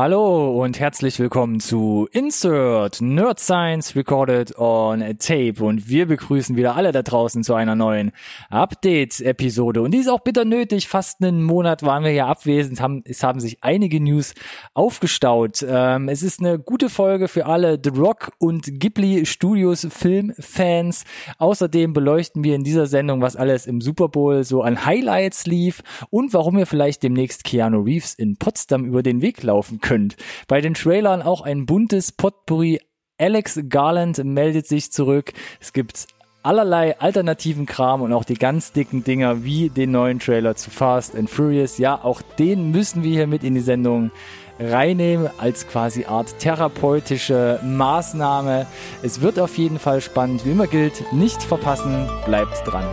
Hallo und herzlich willkommen zu Insert Nerd Science Recorded on Tape und wir begrüßen wieder alle da draußen zu einer neuen Update-Episode und die ist auch bitter nötig. Fast einen Monat waren wir ja abwesend, haben, es haben sich einige News aufgestaut. Ähm, es ist eine gute Folge für alle The Rock und Ghibli Studios Filmfans. Außerdem beleuchten wir in dieser Sendung, was alles im Super Bowl so an Highlights lief und warum wir vielleicht demnächst Keanu Reeves in Potsdam über den Weg laufen können könnt. Bei den Trailern auch ein buntes Potpourri. Alex Garland meldet sich zurück. Es gibt allerlei alternativen Kram und auch die ganz dicken Dinger wie den neuen Trailer zu Fast and Furious. Ja, auch den müssen wir hier mit in die Sendung reinnehmen als quasi Art therapeutische Maßnahme. Es wird auf jeden Fall spannend. Wie immer gilt, nicht verpassen, bleibt dran.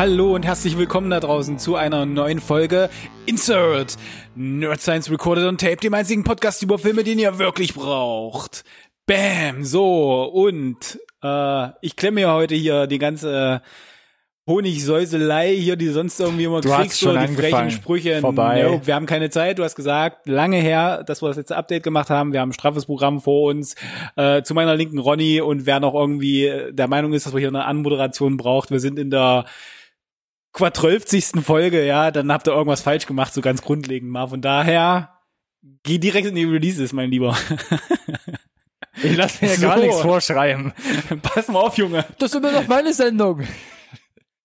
Hallo und herzlich willkommen da draußen zu einer neuen Folge Insert Nerd Science Recorded on Tape, dem einzigen Podcast über Filme, den ihr wirklich braucht. Bam, so und äh, ich klemme ja heute hier die ganze Honigsäuselei hier, die sonst irgendwie immer du kriegst, so die frechen Sprüche. Vorbei. No, wir haben keine Zeit, du hast gesagt, lange her, dass wir das letzte Update gemacht haben. Wir haben ein straffes Programm vor uns. Äh, zu meiner linken Ronny und wer noch irgendwie der Meinung ist, dass wir hier eine Anmoderation braucht, wir sind in der quadrölfzigsten Folge, ja, dann habt ihr irgendwas falsch gemacht, so ganz grundlegend mal. Von daher, geh direkt in die Releases, mein Lieber. Ich lasse mir so. gar nichts vorschreiben. Pass mal auf, Junge. Das ist immer noch meine Sendung.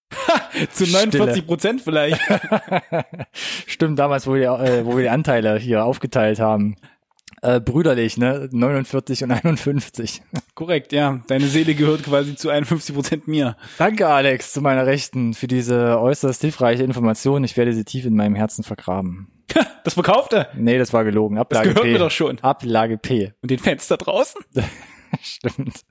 Zu 49 Prozent vielleicht. Stimmt, damals, wo wir, äh, wo wir die Anteile hier aufgeteilt haben äh, brüderlich, ne? 49 und 51. Korrekt, ja. Deine Seele gehört quasi zu 51 Prozent mir. Danke, Alex, zu meiner Rechten für diese äußerst hilfreiche Information. Ich werde sie tief in meinem Herzen vergraben. das verkaufte? Nee, das war gelogen. Ablage das gehört P. mir doch schon. Ablage P. Und den Fans da draußen? Stimmt.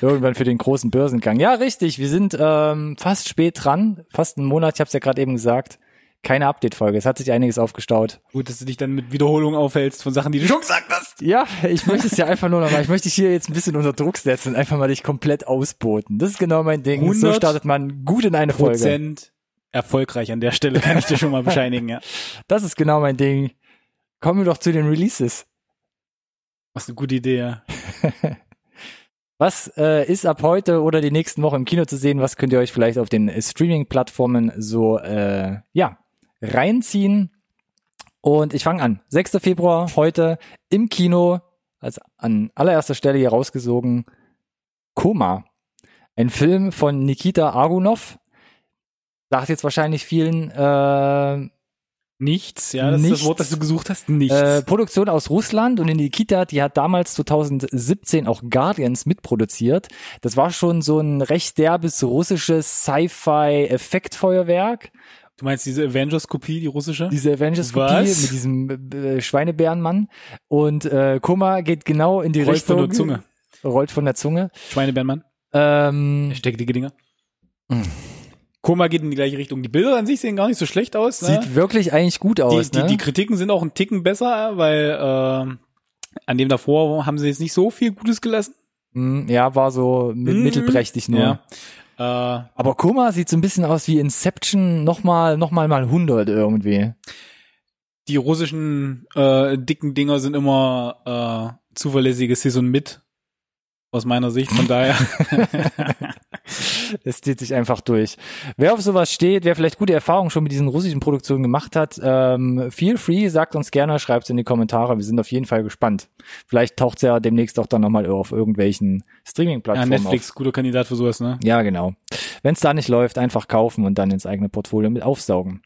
Irgendwann für den großen Börsengang. Ja, richtig. Wir sind ähm, fast spät dran. Fast einen Monat. Ich habe es ja gerade eben gesagt keine Update-Folge. Es hat sich einiges aufgestaut. Gut, dass du dich dann mit Wiederholungen aufhältst von Sachen, die du schon gesagt hast. Ja, ich möchte es ja einfach nur noch mal, ich möchte dich hier jetzt ein bisschen unter Druck setzen und einfach mal dich komplett ausboten. Das ist genau mein Ding. So startet man gut in eine Folge. Prozent erfolgreich an der Stelle, kann ich dir schon mal bescheinigen, ja. Das ist genau mein Ding. Kommen wir doch zu den Releases. Was eine gute Idee, ja. Was äh, ist ab heute oder die nächsten Wochen im Kino zu sehen? Was könnt ihr euch vielleicht auf den Streaming-Plattformen so äh, ja reinziehen. Und ich fange an. 6. Februar heute im Kino, als an allererster Stelle hier rausgesogen, Koma. Ein Film von Nikita Argunov. Sagt jetzt wahrscheinlich vielen äh, Nichts, ja, das Nichts. ist das Wort, das du gesucht hast. Nichts. Äh, Produktion aus Russland und in Nikita, die hat damals 2017 auch Guardians mitproduziert. Das war schon so ein recht derbes russisches Sci-Fi-Effektfeuerwerk. Du meinst diese Avengers-Kopie, die russische? Diese Avengers-Kopie mit diesem äh, Schweinebärenmann. Und äh, Koma geht genau in die rollt Richtung. Rollt von der Zunge. Rollt von der Zunge. Schweinebärenmann. Ähm, Steckt die Dinger. Mm. Koma geht in die gleiche Richtung. Die Bilder an sich sehen gar nicht so schlecht aus. Ne? Sieht wirklich eigentlich gut aus. Die, ne? die, die Kritiken sind auch ein Ticken besser, weil äh, an dem davor haben sie jetzt nicht so viel Gutes gelassen. Mm, ja, war so mit, mm, mittelprächtig nur. Ja. Äh, Aber Koma sieht so ein bisschen aus wie Inception nochmal, nochmal mal 100 irgendwie. Die russischen äh, dicken Dinger sind immer äh, zuverlässige Saison mit. Aus meiner Sicht, von daher. es zieht sich einfach durch. Wer auf sowas steht, wer vielleicht gute Erfahrungen schon mit diesen russischen Produktionen gemacht hat, ähm, feel free, sagt uns gerne, schreibt es in die Kommentare. Wir sind auf jeden Fall gespannt. Vielleicht taucht es ja demnächst auch dann nochmal auf irgendwelchen Streaming-Plattformen. Ja, Netflix, auf. guter Kandidat für sowas, ne? Ja, genau. Wenn es da nicht läuft, einfach kaufen und dann ins eigene Portfolio mit aufsaugen.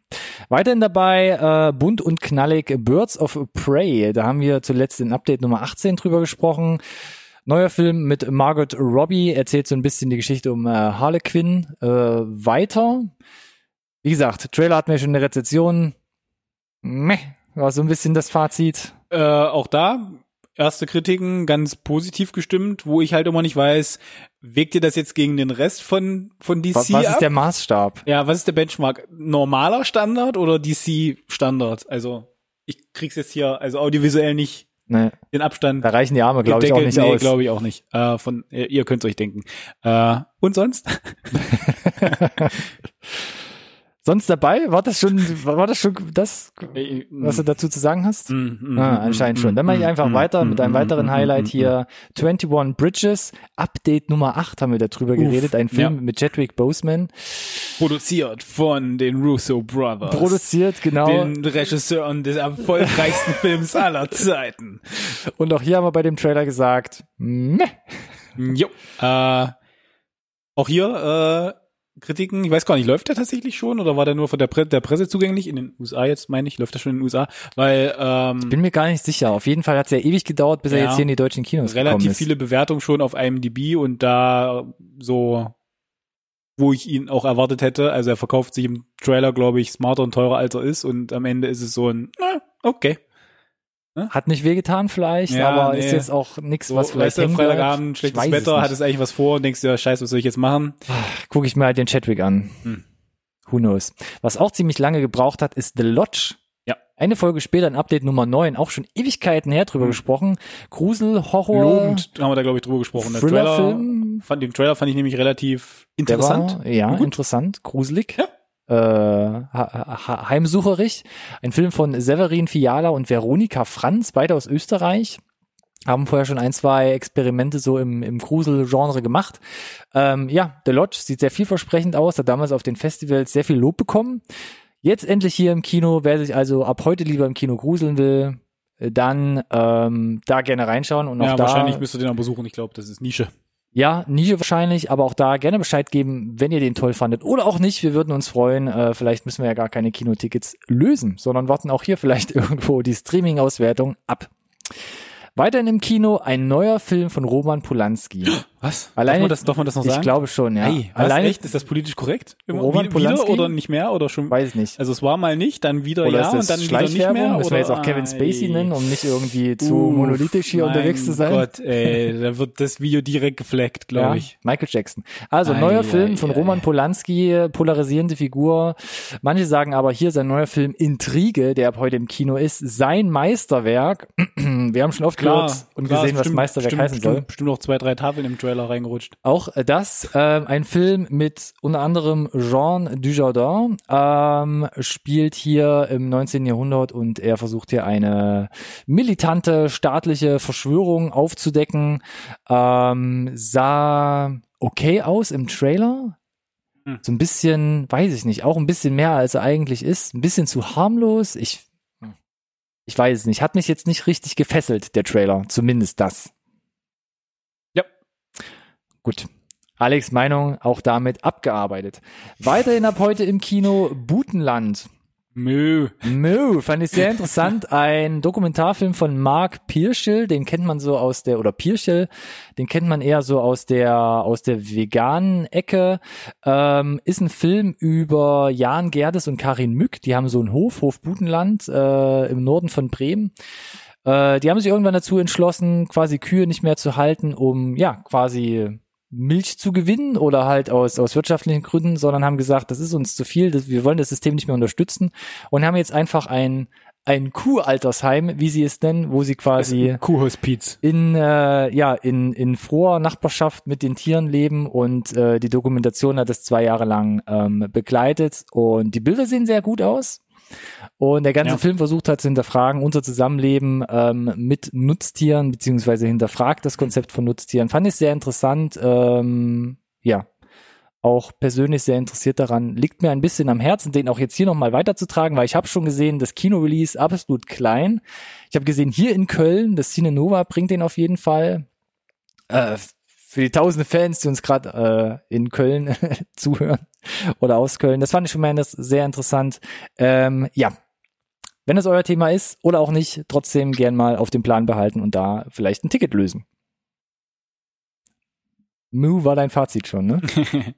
Weiterhin dabei äh, bunt und knallig Birds of Prey. Da haben wir zuletzt in Update Nummer 18 drüber gesprochen. Neuer Film mit Margot Robbie erzählt so ein bisschen die Geschichte um äh, Harlequin äh, weiter. Wie gesagt, Trailer hatten wir schon eine Rezession. Meh, war so ein bisschen das Fazit. Äh, auch da erste Kritiken ganz positiv gestimmt, wo ich halt immer nicht weiß, wägt ihr das jetzt gegen den Rest von, von DC Was, was ab? ist der Maßstab? ja, was ist der Benchmark? Normaler Standard oder DC Standard? Also, ich krieg's jetzt hier, also audiovisuell nicht Nee, den Abstand da reichen die Arme, glaube ich, auch nicht nee, aus. glaube ich auch nicht. Äh, von, ihr, könnt's euch denken. Äh, und sonst? Sonst dabei? War das schon, war das schon das, was du dazu zu sagen hast? Mm, Ah, anscheinend schon. Dann mache ich einfach weiter mit einem weiteren Highlight hier. 21 Bridges, Update Nummer 8 haben wir darüber geredet. Ein Film ja. mit Chadwick Boseman. Produziert von den Russo Brothers. Produziert, genau. Den Regisseuren des erfolgreichsten Films aller Zeiten. Und auch hier haben wir bei dem Trailer gesagt, meh. Jo. Äh, auch hier äh, Kritiken, ich weiß gar nicht, läuft der tatsächlich schon oder war der nur von der, Pre der Presse zugänglich? In den USA jetzt, meine ich, läuft der schon in den USA? Weil ähm, bin mir gar nicht sicher. Auf jeden Fall hat es ja ewig gedauert, bis er Ja. jetzt hier in die deutschen Kinos relativ viele Bewertungen schon auf IMDb und da so, wo ich ihn auch erwartet hätte. Also er verkauft sich im Trailer, glaube ich, smarter und teurer als er ist und am Ende ist es so ein, äh, okay. Hat nicht wehgetan vielleicht, Ja, aber nee. ist jetzt auch nichts, So, was vielleicht weißt du. Freitagabend, schlechtes Wetter, nicht. hat es eigentlich was vor und denkst dir, ja, scheiße, was soll ich jetzt machen? Gucke ich mir halt den Chadwick an. Hm. Who knows. Was auch ziemlich lange gebraucht hat, ist The Lodge. Ja. Eine Folge später, ein Update Nummer 9, auch schon Ewigkeiten her drüber Hm. gesprochen. Grusel, Horror, Lobend haben wir da, glaube ich, drüber gesprochen. Der Trailer, fand, den Trailer fand ich nämlich relativ interessant. War, ja, interessant, gruselig. Ja. Äh, heimsucherig. Ein Film von Severin Fiala und Veronika Franz, beide aus Österreich. Haben vorher schon ein, zwei Experimente so im, im Grusel-Genre gemacht. Ähm, ja, The Lodge sieht sehr vielversprechend aus, hat damals auf den Festivals sehr viel Lob bekommen. Jetzt endlich hier im Kino, wer sich also ab heute lieber im Kino gruseln will, äh, dann ähm, da gerne reinschauen und auch Ja, da wahrscheinlich müsst ihr den auch besuchen. Ich glaube, das ist Nische. Ja, Nische wahrscheinlich, aber auch da gerne Bescheid geben, wenn ihr den toll fandet oder auch nicht. Wir würden uns freuen. Äh, vielleicht müssen wir ja gar keine Kinotickets lösen, sondern warten auch hier vielleicht irgendwo die Streaming-Auswertung ab. Weiterhin im Kino ein neuer Film von Roman Polanski. Was? Alleine- darf, man das, darf man das noch Ich sagen? glaube schon, ja. Was, Alleine, echt? Ist das politisch korrekt? Immer Roman wieder, Polanski? oder nicht mehr? Oder schon? weiß nicht. Also es war mal nicht, dann wieder Oder ja und dann wieder nicht mehr? Müssen oder? wir jetzt auch Kevin Spacey nennen, um nicht irgendwie zu Uff, monolithisch hier unterwegs zu sein? Gott, ey, da wird das Video direkt gefleckt, glaube Ja, ich. Michael Jackson. Also Ei, neuer ei, Film von ei. Roman Polanski, polarisierende Figur. Manche sagen aber hier sein neuer Film Intrige, der ab heute im Kino ist, sein Meisterwerk. Wir haben schon oft Klar, gehört und klar, gesehen, was bestimmt- Meisterwerk bestimmt, heißen soll. Bestimmt noch zwei, drei Tafeln im Trailer reingerutscht. Auch äh, das, ähm, ein Film mit unter anderem Jean Dujardin, ähm, spielt hier im 19. Jahrhundert und er versucht hier eine militante staatliche Verschwörung aufzudecken. Ähm, sah okay aus im Trailer. Hm. So ein bisschen, weiß ich nicht, auch ein bisschen mehr als er eigentlich ist. Ein bisschen zu harmlos. Ich, ich weiß es nicht. Hat mich jetzt nicht richtig gefesselt, der Trailer. Zumindest das. Gut. Alex Meinung auch damit abgearbeitet. Weiterhin ab heute im Kino Butenland. Mö. Mö, fand ich sehr interessant. Ein Dokumentarfilm von Mark Pirschel, den kennt man so aus der, oder Pirschel, den kennt man eher so aus der, aus der veganen Ecke. Ähm, ist ein Film über Jan Gerdes und Karin Mück. Die haben so einen Hof, Hof Butenland, äh, im Norden von Bremen. Äh, die haben sich irgendwann dazu entschlossen, quasi Kühe nicht mehr zu halten, um, ja, quasi Milch zu gewinnen oder halt aus, aus wirtschaftlichen Gründen, sondern haben gesagt, das ist uns zu viel, das, wir wollen das System nicht mehr unterstützen und haben jetzt einfach ein, ein Kuhaltersheim, wie sie es nennen, wo sie quasi Kuhhospiz. in äh, ja in in froher Nachbarschaft mit den Tieren leben und äh, die Dokumentation hat es zwei Jahre lang ähm, begleitet und die Bilder sehen sehr gut aus und der ganze Ja. Film versucht hat zu hinterfragen unser Zusammenleben ähm, mit Nutztieren beziehungsweise hinterfragt das Konzept von Nutztieren fand ich sehr interessant ähm, ja auch persönlich sehr interessiert daran. Liegt mir ein bisschen am Herzen, den auch jetzt hier nochmal weiterzutragen, weil ich habe schon gesehen, das Kino-Release absolut klein. Ich habe gesehen, hier in Köln, das Cine Nova bringt den auf jeden Fall. Äh, für die tausende Fans, die uns gerade äh, in Köln zuhören oder aus Köln. Das fand ich schon mal sehr interessant. Ähm, ja, wenn das euer Thema ist oder auch nicht, trotzdem gern mal auf dem Plan behalten und da vielleicht ein Ticket lösen. Mu war dein Fazit schon, ne?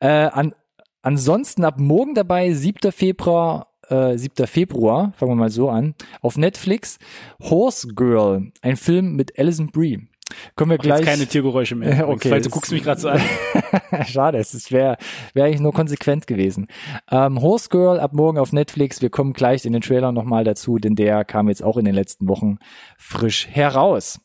äh, an, ansonsten ab morgen dabei, 7. Februar, äh, 7. Februar, fangen wir mal so an, auf Netflix, Horse Girl, ein Film mit Alison Brie. Können wir Mach gleich. Jetzt keine Tiergeräusche mehr. Okay. Falls du guckst mich gerade so an. Schade, es wäre wär eigentlich nur konsequent gewesen. Ähm, Horse Girl ab morgen auf Netflix. Wir kommen gleich in den Trailer nochmal dazu, denn der kam jetzt auch in den letzten Wochen frisch heraus.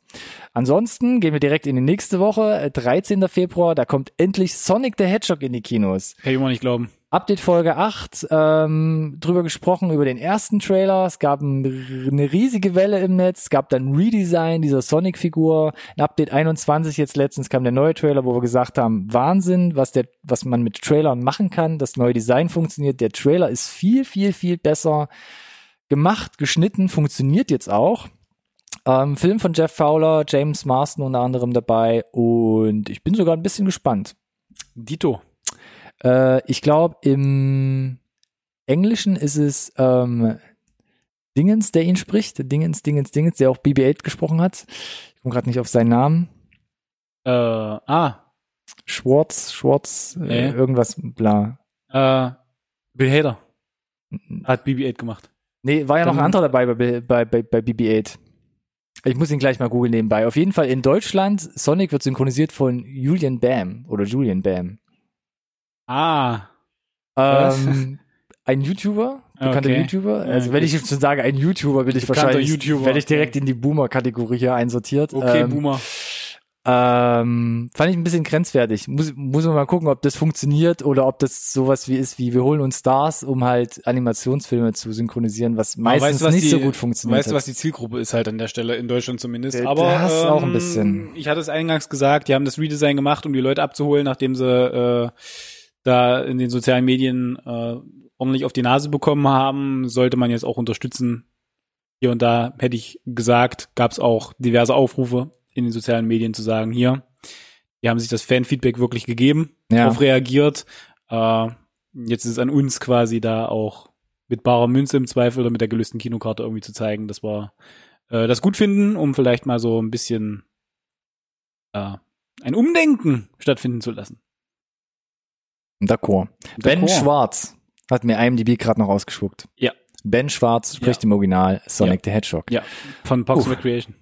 Ansonsten gehen wir direkt in die nächste Woche, äh, 13. Februar, da kommt endlich Sonic the Hedgehog in die Kinos. Kann ich immer nicht glauben. Update Folge 8, ähm, drüber gesprochen, über den ersten Trailer. Es gab ein, eine riesige Welle im Netz, es gab dann Redesign dieser Sonic-Figur. In Update 21 jetzt letztens kam der neue Trailer, wo wir gesagt haben, Wahnsinn, was der, was man mit Trailern machen kann. Das neue Design funktioniert. Der Trailer ist viel, viel, viel besser gemacht, geschnitten, funktioniert jetzt auch. Ähm, Film von Jeff Fowler, James Marston unter anderem dabei und ich bin sogar ein bisschen gespannt. Dito. Äh, ich glaube, im Englischen ist es ähm, Dingens, der ihn spricht. Dingens, Dingens, Dingens, der auch BB-8 gesprochen hat. Ich komme gerade nicht auf seinen Namen. Äh, ah, Schwartz, Schwartz, äh, Nee. irgendwas, bla. äh, Bill Hader hat BB-8 gemacht. Nee, war ja noch ein anderer dabei bei, bei, bei, bei BB-8. Ich muss ihn gleich mal googeln nebenbei. Auf jeden Fall in Deutschland, Sonic wird synchronisiert von Julian Bam oder Julian Bam. Ah? Ähm, ein YouTuber, bekannter Okay. YouTuber. Also wenn okay. ich jetzt schon sage, ein YouTuber, bin ich wahrscheinlich, YouTuber, werde ich direkt in die Boomer-Kategorie hier einsortiert. okay, ähm, Boomer. Ähm, fand ich ein bisschen grenzwertig. Muss, muss man mal gucken, ob das funktioniert oder ob das sowas wie ist, wie wir holen uns Stars, um halt Animationsfilme zu synchronisieren, was meistens weißt was nicht die, so gut funktioniert. Weißt du, was die Zielgruppe ist halt an der Stelle, in Deutschland zumindest. Aber das ähm, auch ein bisschen. Ich hatte es eingangs gesagt, die haben das Redesign gemacht, um die Leute abzuholen, nachdem sie äh, da in den sozialen Medien äh, ordentlich auf die Nase bekommen haben. Sollte man jetzt auch unterstützen. Hier und da hätte ich gesagt, gab es auch diverse Aufrufe in den sozialen Medien zu sagen, hier, die haben sich das Fanfeedback wirklich gegeben, Ja. darauf reagiert. Äh, jetzt ist es an uns quasi da auch mit barer Münze im Zweifel oder mit der gelösten Kinokarte irgendwie zu zeigen, dass wir äh, das gut finden, um vielleicht mal so ein bisschen äh, ein Umdenken stattfinden zu lassen. D'accord. Ben. Schwarz hat mir IMDb gerade noch ausgespuckt. Ja. Ben Schwarz spricht Ja. im Original Sonic the Hedgehog. Ja, von Parks and Recreation.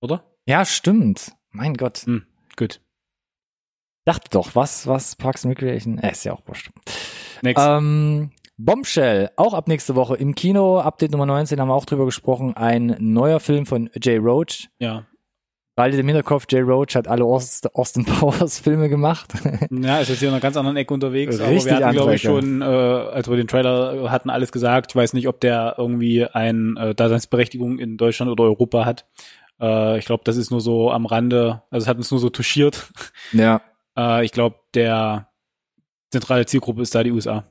Oder? Ja, stimmt. Mein Gott. Hm, gut. Dachte doch, was, was, Parks and Recreation? Äh, ist ja auch wurscht. Next. Ähm, Bombshell, auch ab nächste Woche im Kino. Update Nummer 19 haben wir auch drüber gesprochen. Ein neuer Film von Jay Roach. ja. Behaltet im Hinterkopf, Jay Roach hat alle Aust- Austin Powers Filme gemacht. Ja, ist jetzt hier in einer ganz anderen Ecke unterwegs, aber wir hatten, glaube ich, schon, äh, als wir den Trailer hatten, alles gesagt. Ich weiß nicht, ob der irgendwie eine äh, Daseinsberechtigung in Deutschland oder Europa hat. Äh, ich glaube, das ist nur so am Rande, also es hat uns nur so touchiert. ja. Äh, ich glaube, der zentrale Zielgruppe ist da die USA.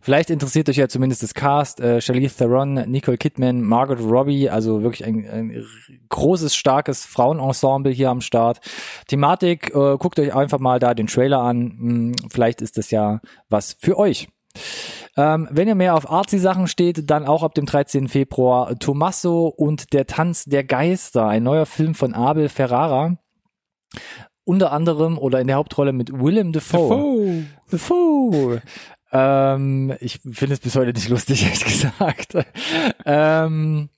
Vielleicht interessiert euch ja zumindest das Cast, äh, Charlize Theron, Nicole Kidman, Margaret Robbie, also wirklich ein, ein großes, starkes Frauenensemble hier am Start. Thematik, äh, guckt euch einfach mal da den Trailer an, Hm, vielleicht ist das ja was für euch. Ähm, wenn ihr mehr auf Artsy-Sachen steht, dann auch ab dem 13. Februar Tommaso und der Tanz der Geister, ein neuer Film von Abel Ferrara. Unter anderem oder in der Hauptrolle mit Willem Dafoe. Dafoe. Ähm, ich finde es bis heute nicht lustig, ehrlich gesagt. ähm,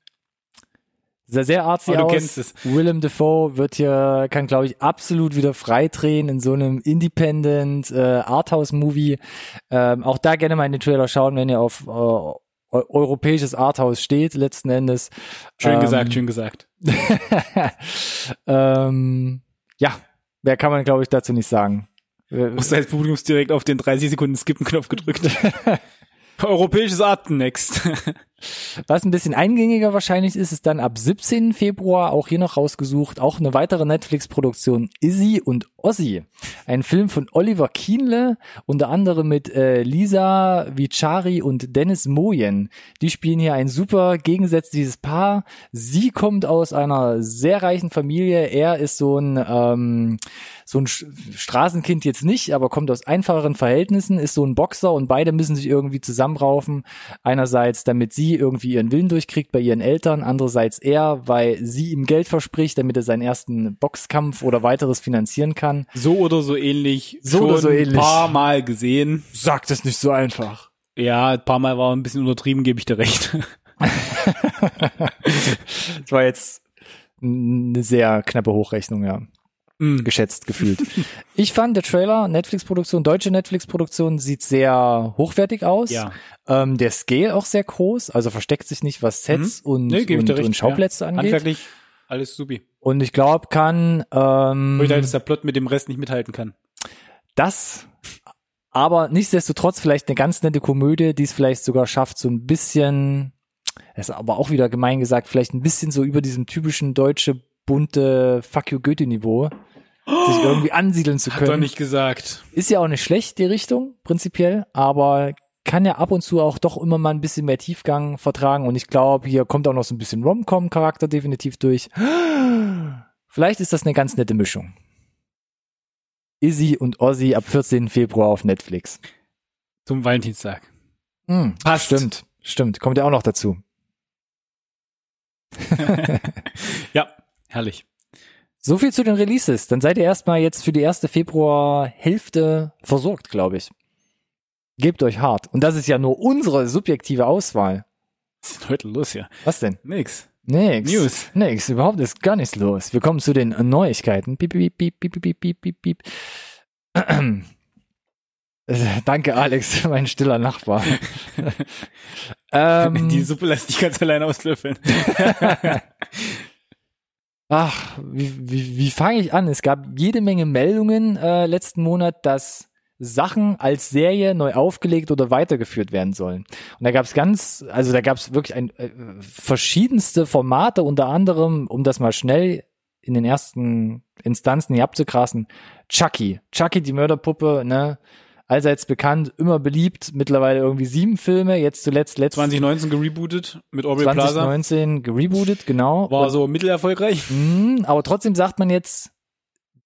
sah sehr artsy du aus. Willem Dafoe wird hier, kann glaube ich absolut wieder freidrehen in so einem Independent äh, Arthouse-Movie. Ähm, auch da gerne mal in den Trailer schauen, wenn ihr auf äh, eu- europäisches Arthouse steht, letzten Endes. Schön Ähm, gesagt, schön gesagt. ähm, ja, mehr kann man glaube ich dazu nicht sagen. Äh, Du hast als Publikums direkt auf den 30 Sekunden Skippen-Knopf gedrückt. Europäisches Arten next. Was ein bisschen eingängiger wahrscheinlich ist, ist dann ab 17. Februar auch hier noch rausgesucht, auch eine weitere Netflix-Produktion Izzy und Ozzy. Ein Film von Oliver Kienle, unter anderem mit äh, Lisa Vichari und Dennis Moyen. Die spielen hier ein super gegensätzliches Paar. Sie kommt aus einer sehr reichen Familie. Er ist so ein ähm, so ein Straßenkind jetzt nicht, aber kommt aus einfacheren Verhältnissen, ist so ein Boxer und beide müssen sich irgendwie zusammenraufen. Einerseits, damit sie irgendwie ihren Willen durchkriegt bei ihren Eltern, andererseits er, weil sie ihm Geld verspricht, damit er seinen ersten Boxkampf oder weiteres finanzieren kann. So oder so ähnlich. So oder so ähnlich. Ein paar Mal gesehen. Sagt es nicht so einfach. Ja, ein paar Mal war ein bisschen untertrieben, gebe ich dir recht. Das war jetzt eine sehr knappe Hochrechnung, ja. Mm. Geschätzt gefühlt. ich fand der Trailer, Netflix-Produktion, deutsche Netflix-Produktion, sieht sehr hochwertig aus. Ja. Ähm, der Scale auch sehr groß, also versteckt sich nicht, was Sets und, Nee, und, und Schauplätze ja. angeht. Handwerklich, alles supi. Und ich glaube, kann ähm, Ich halt, dass der Plot mit dem Rest nicht mithalten kann. das, aber nichtsdestotrotz vielleicht eine ganz nette Komödie, die es vielleicht sogar schafft, so ein bisschen, ist aber auch wieder gemein gesagt, vielleicht ein bisschen so über diesem typischen deutsche bunte Fuck you Goethe Niveau sich irgendwie ansiedeln zu Hat er können. nicht gesagt. Ist ja auch nicht schlecht, die Richtung, prinzipiell, aber kann ja ab und zu auch doch immer mal ein bisschen mehr Tiefgang vertragen und ich glaube, hier kommt auch noch so ein bisschen Rom-Com-Charakter definitiv durch. Vielleicht ist das eine ganz nette Mischung. Izzy und Ozzy ab 14. Februar auf Netflix. Zum Valentinstag. Hm, Passt. Stimmt, stimmt. Kommt ja auch noch dazu. Ja, herrlich. So viel zu den Releases. Dann seid ihr erstmal jetzt für die erste Februar-Hälfte versorgt, glaube ich. Gebt euch hart. Und das ist ja nur unsere subjektive Auswahl. Was ist denn heute los hier? Was denn? Nix. Nix. News. Nix. Überhaupt ist gar nichts los. Wir kommen zu den Neuigkeiten. Piep, piep, piep, piep, piep, piep, piep, piep. Äh, Danke, Alex, mein stiller Nachbar. ähm, Die Suppe lässt dich ganz alleine auslöffeln. Ach, wie, wie, wie fange ich an? Es gab jede Menge Meldungen äh, letzten Monat, dass Sachen als Serie neu aufgelegt oder weitergeführt werden sollen. Und da gab es ganz, also da gab es wirklich ein, äh, verschiedenste Formate, unter anderem, um das mal schnell in den ersten Instanzen hier abzukrassen, Chucky. Chucky, die Mörderpuppe, ne? Allseits bekannt, immer beliebt, mittlerweile irgendwie sieben Filme, jetzt zuletzt letztes 2019 gerebootet mit Aubrey Plaza. 2019 gerebootet, genau. War Und- so mittelerfolgreich. Mhm, aber trotzdem sagt man jetzt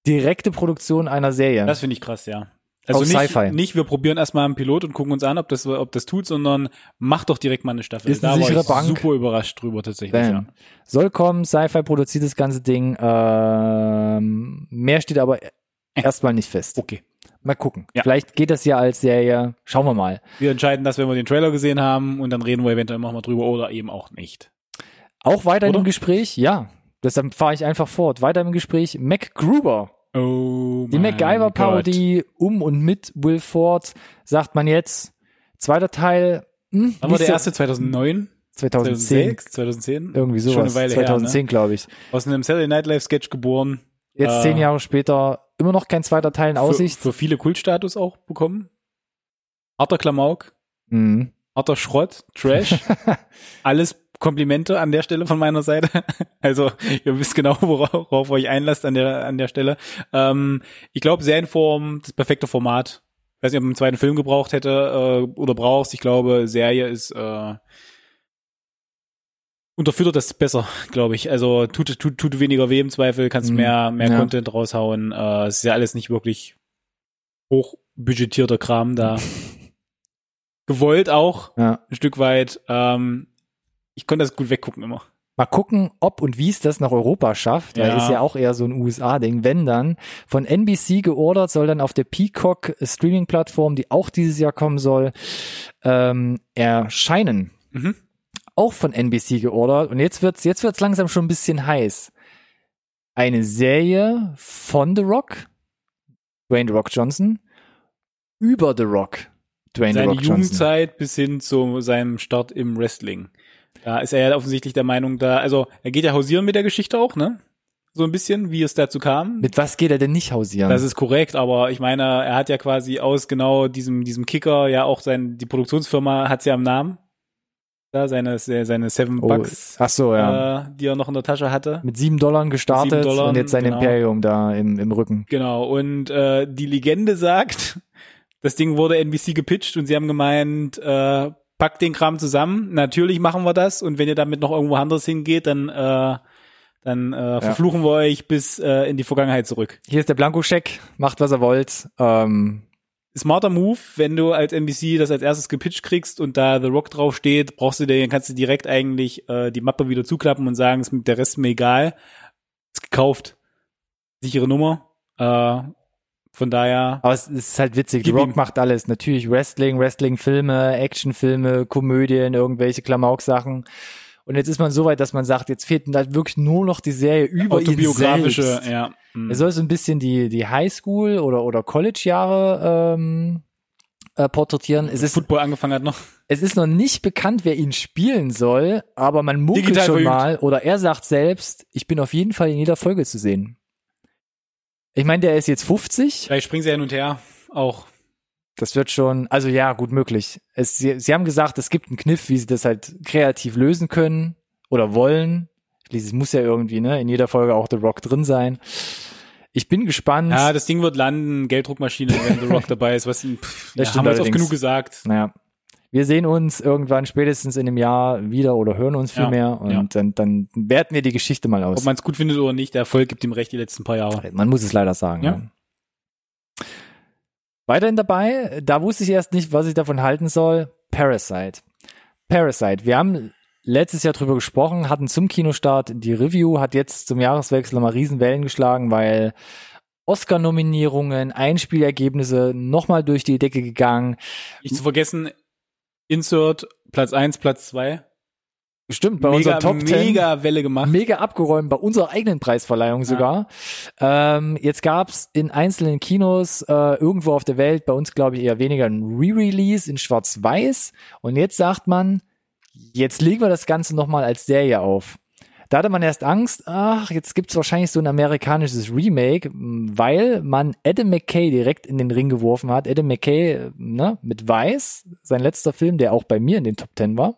direkte Produktion einer Serie. Das finde ich krass, ja. Also nicht, Sci-Fi. nicht, wir probieren erstmal einen Pilot und gucken uns an, ob das, ob das tut, sondern mach doch direkt mal eine Staffel. Ist eine da war ich Bank. super überrascht drüber tatsächlich. Ja. Soll kommen, Sci-Fi produziert das ganze Ding. Ähm, mehr steht aber erstmal nicht fest. Okay. Mal gucken. Ja. Vielleicht geht das ja als Serie. Schauen wir mal. Wir entscheiden das, wenn wir den Trailer gesehen haben und dann reden wir eventuell noch mal drüber oder eben auch nicht. Auch weiter Oder? im Gespräch, ja. Deshalb fahre ich einfach fort. Weiter im Gespräch. MacGruber. Oh Die MacGyver-Parodie um und mit Will Ford, sagt man jetzt. Zweiter Teil. Hm, Wann war der so- erste? 2009? 2010. 2006? 2010? Irgendwie Schon sowas. eine Weile her, 2010, glaube ich. Aus einem Saturday Night Live Sketch geboren. Jetzt Äh, zehn Jahre später immer noch kein zweiter Teil in Für, Aussicht. für viele Kultstatus auch bekommen. Harter Klamauk, Mhm. harter Schrott, Trash. Alles Komplimente an der Stelle von meiner Seite. Also ihr wisst genau, worauf, worauf euch einlasst an der an der Stelle. Ähm, ich glaube, Serienform, das perfekte Format. Ich weiß nicht, ob man einen zweiten Film gebraucht hätte äh, oder brauchst. Ich glaube, Serie ist äh, unterfüttert das besser, glaube ich. Also tut, tut, tut weniger weh im Zweifel, kannst Mhm. mehr, mehr Ja. Content raushauen. Äh, es ist ja alles nicht wirklich hochbudgetierter Kram da. Gewollt auch, Ja. ein Stück weit. Ähm, ich konnte das gut weggucken immer. Mal gucken, ob und wie es das nach Europa schafft. Weil Ja. ist ja auch eher so ein USA-Ding. Wenn dann von NBC geordert, soll dann auf der Peacock Streaming-Plattform, die auch dieses Jahr kommen soll, ähm, erscheinen. Mhm. Auch von NBC geordert. Und jetzt wird's, jetzt wird's langsam schon ein bisschen heiß. Eine Serie von The Rock, Dwayne The Rock Johnson, über The Rock, Dwayne The Seine Rock Johnson. Jugendzeit bis hin zu seinem Start im Wrestling. Da ist er ja offensichtlich der Meinung, da, also er geht ja hausieren mit der Geschichte auch, ne? So ein bisschen, wie es dazu kam. Mit was geht er denn nicht hausieren? Das ist korrekt, aber ich meine, er hat ja quasi aus genau diesem, diesem Kicker ja auch sein, die Produktionsfirma hat's ja im Namen. Da, seine, seine Seven oh, Bucks, ach so, ja. äh, die er noch in der Tasche hatte. mit sieben Dollar gestartet Sieben Dollar, und jetzt sein genau. Imperium da im, im Rücken. Genau, und äh, die Legende sagt, das Ding wurde NBC gepitcht und sie haben gemeint, äh, packt den Kram zusammen, natürlich machen wir das und wenn ihr damit noch irgendwo anders hingeht, dann, äh, dann äh, verfluchen wir euch bis äh, in die Vergangenheit zurück. Hier ist der Blankoscheck, macht was er wollt. Ähm, Smarter Move, wenn du als NBC das als erstes gepitcht kriegst und da The Rock drauf steht, brauchst du dir, kannst du direkt eigentlich äh, die Mappe wieder zuklappen und sagen, ist mit der Rest mir egal. Ist gekauft. Sichere Nummer. Äh, Von daher. Aber es ist halt witzig. The Rock ihm. macht alles. Natürlich Wrestling, Wrestling-Filme, Actionfilme, Komödien, irgendwelche Klamauk-Sachen. Und jetzt ist man so weit, dass man sagt, jetzt fehlt halt wirklich nur noch die Serie über ihn autobiografische, selbst. ja. Mhm. Er soll so ein bisschen die, die Highschool oder, oder College-Jahre ähm, äh, porträtieren. Es ist, Football angefangen hat noch. es ist noch nicht bekannt, wer ihn spielen soll, aber man munkelt Digital schon verjüngt. mal, oder er sagt selbst, ich bin auf jeden Fall in jeder Folge zu sehen. Ich meine, der ist jetzt 50. Vielleicht springen sie hin und her. Auch. Das wird schon, also ja, gut möglich. Es, sie, sie haben gesagt, es gibt einen Kniff, wie sie das halt kreativ lösen können oder wollen. Schließlich muss ja irgendwie, ne, in jeder Folge auch The Rock drin sein. Ich bin gespannt. Ja, das Ding wird landen, Gelddruckmaschine, wenn The Rock dabei ist, was pff, Das ja, haben wir jetzt oft genug gesagt. Naja. Wir sehen uns irgendwann spätestens in einem Jahr wieder oder hören uns Ja, vielmehr und ja. dann, dann werten wir die Geschichte mal aus. Ob man es gut findet oder nicht, der Erfolg gibt ihm recht die letzten paar Jahre. Man muss es leider sagen. Ja. Ja. Weiterhin dabei, da wusste ich erst nicht, was ich davon halten soll, Parasite. Parasite, wir haben letztes Jahr drüber gesprochen, hatten zum Kinostart die Review, hat jetzt zum Jahreswechsel nochmal Riesenwellen geschlagen, weil Oscar-Nominierungen, Einspielergebnisse nochmal durch die Decke gegangen. Nicht zu vergessen, Insert, Platz 1, Platz 2. Stimmt, bei mega, unserer Top 10. Mega Welle gemacht. Mega abgeräumt, bei unserer eigenen Preisverleihung sogar. Ähm, jetzt gab's in einzelnen Kinos äh, irgendwo auf der Welt, bei uns glaube ich eher weniger, ein Re-Release in Schwarz-Weiß. Und jetzt sagt man, jetzt legen wir das Ganze nochmal als Serie auf. Da hatte man erst Angst, ach, jetzt gibt's wahrscheinlich so ein amerikanisches Remake, weil man Adam McKay direkt in den Ring geworfen hat. Adam McKay ne, mit Weiß, sein letzter Film, der auch bei mir in den Top Ten war.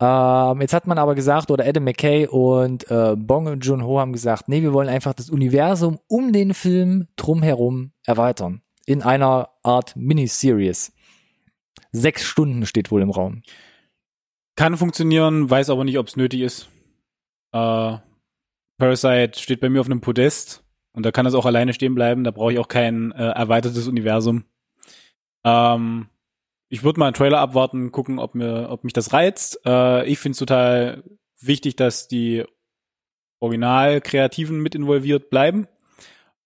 Ähm, jetzt hat man aber gesagt, oder Adam McKay und äh, Bong Joon-ho haben gesagt, nee, wir wollen einfach das Universum um den Film drumherum erweitern. In einer Art Miniseries. Sechs Stunden steht wohl im Raum. Kann funktionieren, weiß aber nicht, ob es nötig ist. Äh, Parasite steht bei mir auf einem Podest und da kann es auch alleine stehen bleiben. Da brauche ich auch kein äh, erweitertes Universum. Ähm, ich würde mal einen Trailer abwarten, gucken, ob mir, ob mich das reizt. Äh, ich finde es total wichtig, dass die Original-Kreativen mit involviert bleiben.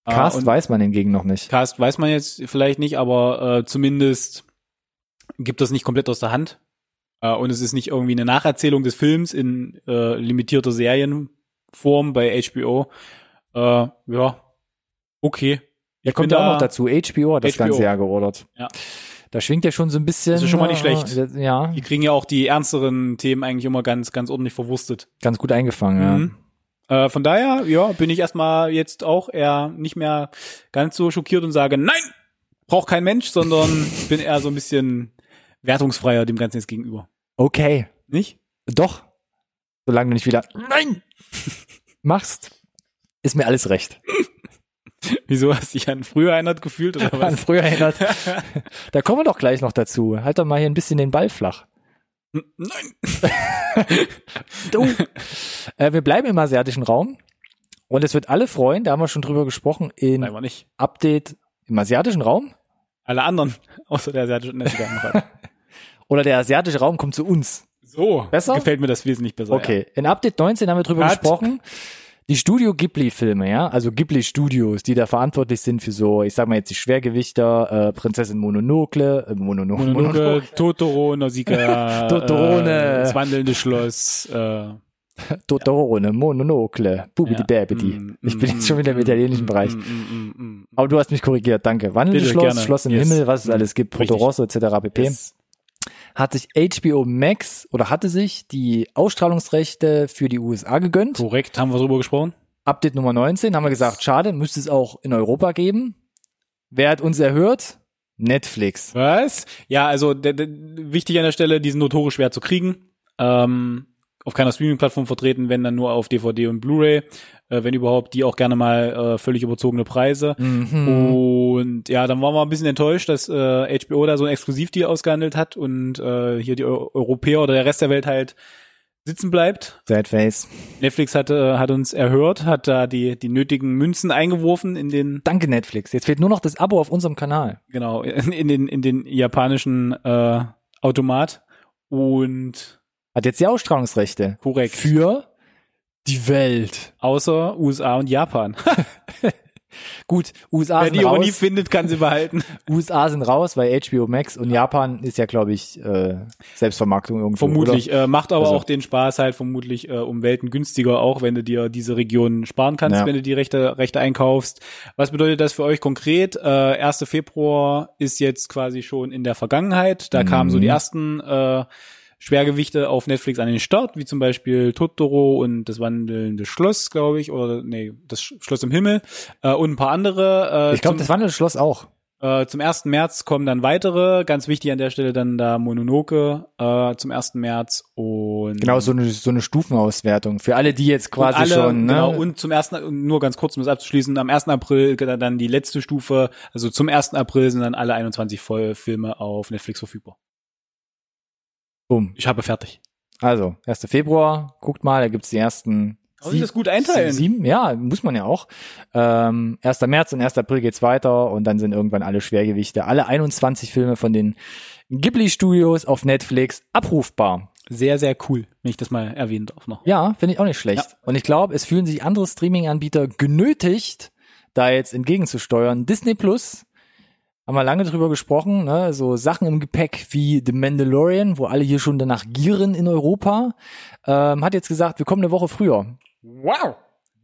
Äh, Cast und- weiß man hingegen noch nicht. Cast weiß man jetzt vielleicht nicht, aber äh, zumindest gibt das nicht komplett aus der Hand. Äh, und es ist nicht irgendwie eine Nacherzählung des Films in äh, limitierter Serienform bei HBO. Äh, ja, okay. Ja, kommt ja auch da- noch dazu. HBO hat das HBO. ganze Jahr geordert. Ja. Da schwingt ja schon so ein bisschen. Das ist schon mal nicht äh, schlecht. Ja, Die kriegen ja auch die ernsteren Themen eigentlich immer ganz, ganz ordentlich verwurstet. ganz gut eingefangen, Mhm. Äh, von daher, ja, bin ich erstmal jetzt auch eher nicht mehr ganz so schockiert und sage, nein, braucht kein Mensch, sondern bin eher so ein bisschen wertungsfreier dem Ganzen jetzt gegenüber. ja. Okay. Nicht? Doch. Solange du nicht wieder Nein machst, ist mir alles recht. Wieso hast du dich an früher erinnert gefühlt oder An was? früher erinnert. da kommen wir doch gleich noch dazu. Halt doch mal hier ein bisschen den Ball flach. Nein. Du. äh, wir bleiben im asiatischen Raum. Und es wird alle freuen, da haben wir schon drüber gesprochen, in Nein, nicht. Update im asiatischen Raum. Alle anderen, außer der asiatische Zigarrenrat. Oder der asiatische Raum kommt zu uns. So, Besser? gefällt mir das wesentlich besser. Okay, in Update 19 haben wir drüber Cut. gesprochen. Die Studio Ghibli-Filme, ja, also Ghibli Studios, die da verantwortlich sind für so, ich sag mal jetzt die Schwergewichter, äh, Prinzessin Mononoke, äh, Monono Ja. Mononoke, Totoro, Nausicaa, Totorone. äh, das wandelnde Schloss, äh, Totoro, Mononoke, Bubidi ja. Babidi. Mm, Ich bin mm, jetzt schon wieder im mm, italienischen mm, Bereich. Aber du hast mich korrigiert, danke. Wandelndes Schloss. Schloss im. Himmel, was es alles gibt, Porto Richtig. Rosso etc. pp. Yes. Hat sich HBO Max oder hatte sich die Ausstrahlungsrechte für die USA gegönnt. Korrekt, haben wir drüber gesprochen? Update Nummer 19 haben wir gesagt, schade, müsste es auch in Europa geben. Wer hat uns erhört? Netflix. Was? Ja, also wichtig an der Stelle, die sind notorisch schwer zu kriegen. Ähm, auf keiner Streaming-Plattform vertreten, wenn dann nur auf DVD und Blu-ray. Äh, wenn überhaupt, die auch gerne mal äh, völlig überzogene Preise. Mhm. Und ja, dann waren wir ein bisschen enttäuscht, dass äh, HBO da so ein Exklusivdeal ausgehandelt hat und äh, hier die Eu Europäer oder der Rest der Welt halt sitzen bleibt. Sad Face. Netflix hat, äh, hat uns erhört, hat da die, die nötigen Münzen eingeworfen in den, Danke Netflix. Jetzt fehlt nur noch das Abo auf unserem Kanal. genau, in, in den, in den japanischen äh, Automat. Und Hat jetzt die Ausstrahlungsrechte. korrekt. Für die Welt. Außer USA und Japan. Gut, USA Wer sind die Ironie raus. findet, kann sie behalten. USA sind raus, weil HBO Max und Japan ist ja, glaube ich, äh, Selbstvermarktung irgendwo. Vermutlich. Äh, macht aber Also- auch den Spaß halt vermutlich äh, um Welten günstiger, auch wenn du dir diese Region sparen kannst, Ja. wenn du die Rechte, Rechte einkaufst. Was bedeutet das für euch konkret? Äh, 1. Februar ist jetzt quasi schon in der Vergangenheit. Da kamen so die ersten äh, Schwergewichte auf Netflix an den Start, wie zum Beispiel Totoro und das wandelnde Schloss, glaube ich, oder nee, das Sch- Schloss im Himmel äh, und ein paar andere. Äh, Ich glaube, das Wandelschloss auch. äh, zum 1. März kommen dann weitere, ganz wichtig an der Stelle dann da Mononoke äh, zum 1. März und Genau, so eine, so eine Stufenauswertung. Für alle, die jetzt quasi alle, schon, ne? genau, und zum ersten, nur ganz kurz, um das abzuschließen, am 1. April dann dann die letzte Stufe, also zum 1. April sind dann alle 21 Vollfilme auf Netflix verfügbar. Bumm. Ich habe fertig. Also, 1. Februar, guckt mal, da gibt's die ersten Kann ich das gut einteilen? Sieben, ja, muss man ja auch. Ähm, 1. März und 1. April geht's weiter und dann sind irgendwann alle Schwergewichte, alle 21 Filme von den Ghibli-Studios auf Netflix abrufbar. Sehr, sehr cool, wenn ich das mal erwähnen darf noch. Ja, finde ich auch nicht schlecht. Und ich glaube, es fühlen sich andere Streaming-Anbieter genötigt, da jetzt entgegenzusteuern. Disney Plus, haben wir lange drüber gesprochen, ne? so Sachen im Gepäck wie The Mandalorian, wo alle hier schon danach gieren in Europa, ähm, hat jetzt gesagt, wir kommen eine Woche früher. Wow!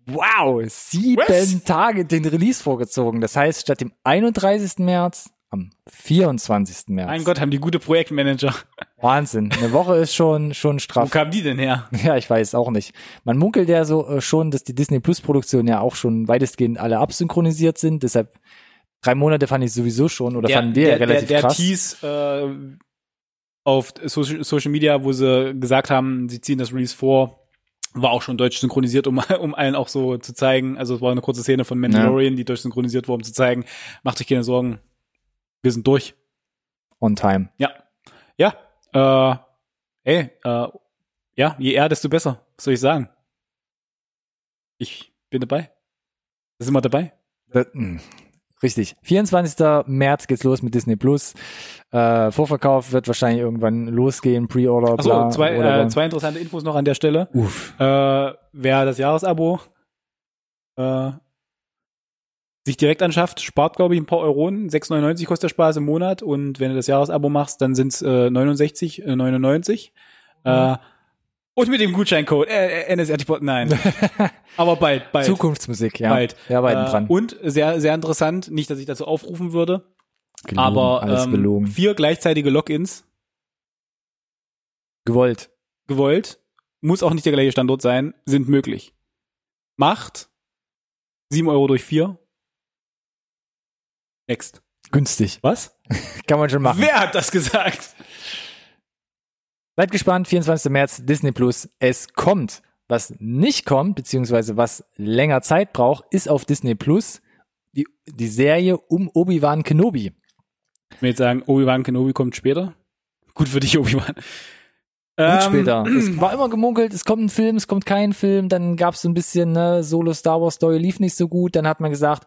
Wow, sieben Was? Tage den Release vorgezogen. Das heißt, statt dem 31. März am 24. März. Mein Gott, haben die gute Projektmanager. Wahnsinn. Eine Woche ist schon, schon Wo straff. kamen die denn her? Ja, ich weiß auch nicht. Man munkelt ja so äh, schon, dass die Disney Plus Produktionen ja auch schon weitestgehend alle absynchronisiert sind. Deshalb drei Monate fand ich sowieso schon oder fanden wir der, relativ der, der krass. Tease äh, auf Social, Social Media, wo sie gesagt haben, sie ziehen das Release vor, war auch schon deutsch synchronisiert, um, um allen auch so zu zeigen. Also es war eine kurze Szene von Mandalorian, die deutsch synchronisiert war, um zu zeigen, macht euch keine Sorgen, wir sind durch. On time. Ja. Ja. Äh, ey, äh, ja, je eher, desto besser. Was soll ich sagen? Ich bin dabei. Da sind wir dabei. Mh. Richtig. 24. März geht's los mit Disney Plus. Äh, Vorverkauf wird wahrscheinlich irgendwann losgehen, Pre-Order, bla. zwei, äh, zwei interessante Infos noch an der Stelle. Uff. Äh, wer das Jahresabo äh, sich direkt anschafft, spart, glaube ich, ein paar Euronen. 6,99 kostet der Spaß im Monat. Und wenn du das Jahresabo machst, dann sind's äh, 69,99. Äh, und mit dem Gutscheincode äh, äh, NSRT, nein. Aber bald, bald. Zukunftsmusik, ja. Bald. Ja, beiden Äh, dran. Und sehr, sehr interessant, nicht, dass ich dazu aufrufen würde, Gelogen, aber alles ähm, vier gleichzeitige Logins Gewollt. gewollt, muss auch nicht der gleiche Standort sein, sind möglich. Macht 7 Euro durch 4. Next. Günstig. Was? Kann man schon machen. Wer hat das gesagt? Seid gespannt, 24. März, Disney Plus. Es kommt. Was nicht kommt, beziehungsweise was länger Zeit braucht, ist auf Disney Plus die, die Serie um Obi-Wan Kenobi. Ich will jetzt sagen, Obi-Wan Kenobi kommt später. Gut für dich, Obi-Wan. Gut Ähm, später. Es war immer gemunkelt, es kommt ein Film, es kommt kein Film, dann gab es so ein bisschen, ne, Solo Star Wars Story lief nicht so gut, dann hat man gesagt,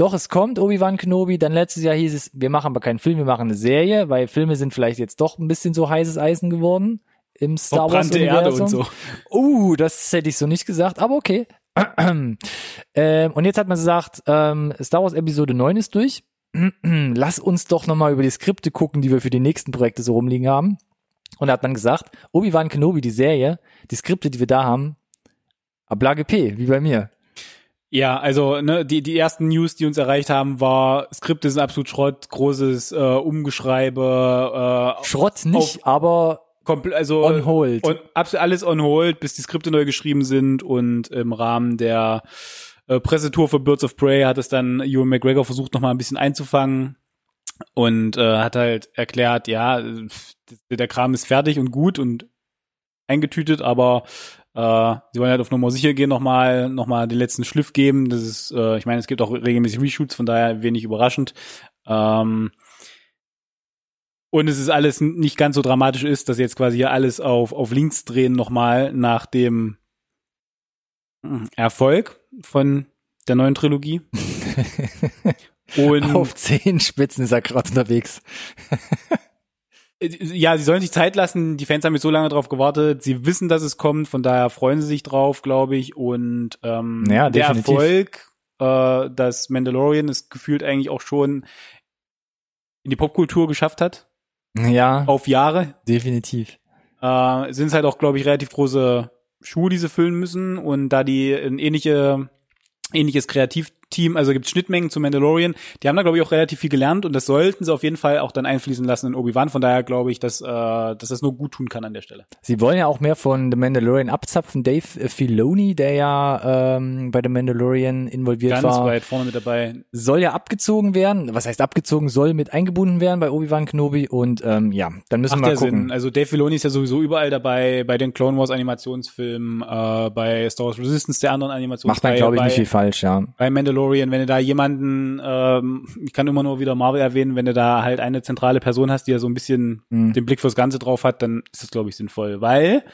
doch, es kommt Obi-Wan Kenobi, dann letztes Jahr hieß es, wir machen aber keinen Film, wir machen eine Serie, weil Filme sind vielleicht jetzt doch ein bisschen so heißes Eisen geworden im Star Wars Verbrannte Erde Universum. und so. Uh, das hätte ich so nicht gesagt, aber okay. ähm, und jetzt hat man gesagt, ähm, Star Wars Episode 9 ist durch. Lass uns doch nochmal über die Skripte gucken, die wir für die nächsten Projekte so rumliegen haben. Und da hat man gesagt, Obi-Wan Kenobi, die Serie, die Skripte, die wir da haben, Ablage P, wie bei mir. Ja, also ne, die, die ersten News, die uns erreicht haben, war, Skripte sind absolut Schrott, großes äh, Umgeschreibe, äh, Schrott nicht, aber komplett, also on hold. Und absolut alles on hold, bis die Skripte neu geschrieben sind und im Rahmen der äh, Pressetour für Birds of Prey hat es dann Ewan McGregor versucht, noch mal ein bisschen einzufangen und äh, hat halt erklärt, ja, der Kram ist fertig und gut und eingetütet, aber äh, sie wollen halt auf Nummer sicher gehen, nochmal noch mal den letzten Schliff geben. Das ist, äh, ich meine, es gibt auch regelmäßig Reshoots, von daher wenig überraschend. Ähm, und es ist alles nicht ganz so dramatisch ist, dass jetzt quasi hier alles auf, auf links drehen nochmal nach dem mm, Erfolg von der neuen Trilogie. Und auf zehn Spitzen ist er gerade unterwegs. Ja, sie sollen sich Zeit lassen. Die Fans haben jetzt so lange drauf gewartet. Sie wissen, dass es kommt, von daher freuen sie sich drauf, glaube ich. Und ähm, Ja, der. Erfolg äh, dass Mandalorian es gefühlt eigentlich auch schon in die Popkultur geschafft hat, Ja, auf Jahre. definitiv. Äh, sind es halt auch, glaube ich, relativ große Schuhe, die sie füllen müssen. Und da die ein ähnliche, ähnliches Kreativteam, also gibt Schnittmengen zu Mandalorian, die haben da, glaube ich, auch relativ viel gelernt und das sollten sie auf jeden Fall auch dann einfließen lassen in Obi-Wan. Von daher glaube ich, dass, äh, dass das nur gut tun kann an der Stelle. Sie wollen ja auch mehr von The Mandalorian abzapfen. Dave Filoni, der ja ähm, bei The Mandalorian involviert Ganz war, weit vorne mit dabei. soll ja abgezogen werden. Was heißt abgezogen? Soll mit eingebunden werden bei Obi-Wan Kenobi. Und ähm, ja, dann müssen Macht wir mal gucken. Sinn. Also Dave Filoni ist ja sowieso überall dabei, bei den Clone Wars Animationsfilmen, äh, bei Star Wars Resistance, der anderen Macht Animationsreihe, man, glaube ich, bei, nicht viel falsch, ja. bei Mandalorian, wenn du da jemanden, ähm, ich kann immer nur wieder Marvel erwähnen, wenn du da halt eine zentrale Person hast, die ja so ein bisschen Mhm. den Blick fürs Ganze drauf hat, dann ist das, glaube ich, sinnvoll. Weil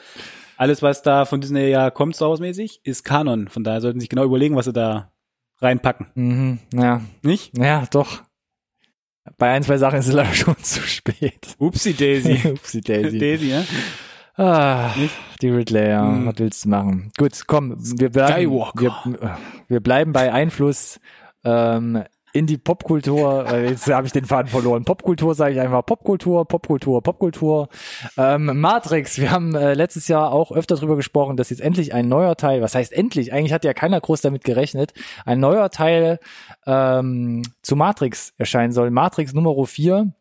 alles, was da von Disney ja kommt, Star Wars-mäßig, ist Kanon. Von daher sollten sie sich genau überlegen, was sie da reinpacken. Mhm, ja, Nicht? ja, doch. Bei ein, zwei Sachen ist es leider schon zu spät. Upsi Daisy. Upsi Daisy. Daisy, ne? Ah, die Ridley, ja. Hm. Was willst du machen? Gut, komm, wir wir, Skywalker. wir bleiben bei Einfluss ähm, in die Popkultur. Jetzt habe ich den Faden verloren. Popkultur sage ich einfach Popkultur, Popkultur, Popkultur. Ähm, Matrix, wir haben äh, letztes Jahr auch öfter drüber gesprochen, dass jetzt endlich ein neuer Teil, was heißt endlich? Eigentlich hat ja keiner groß damit gerechnet, ein neuer Teil ähm, zu Matrix erscheinen soll. Matrix Nummer 4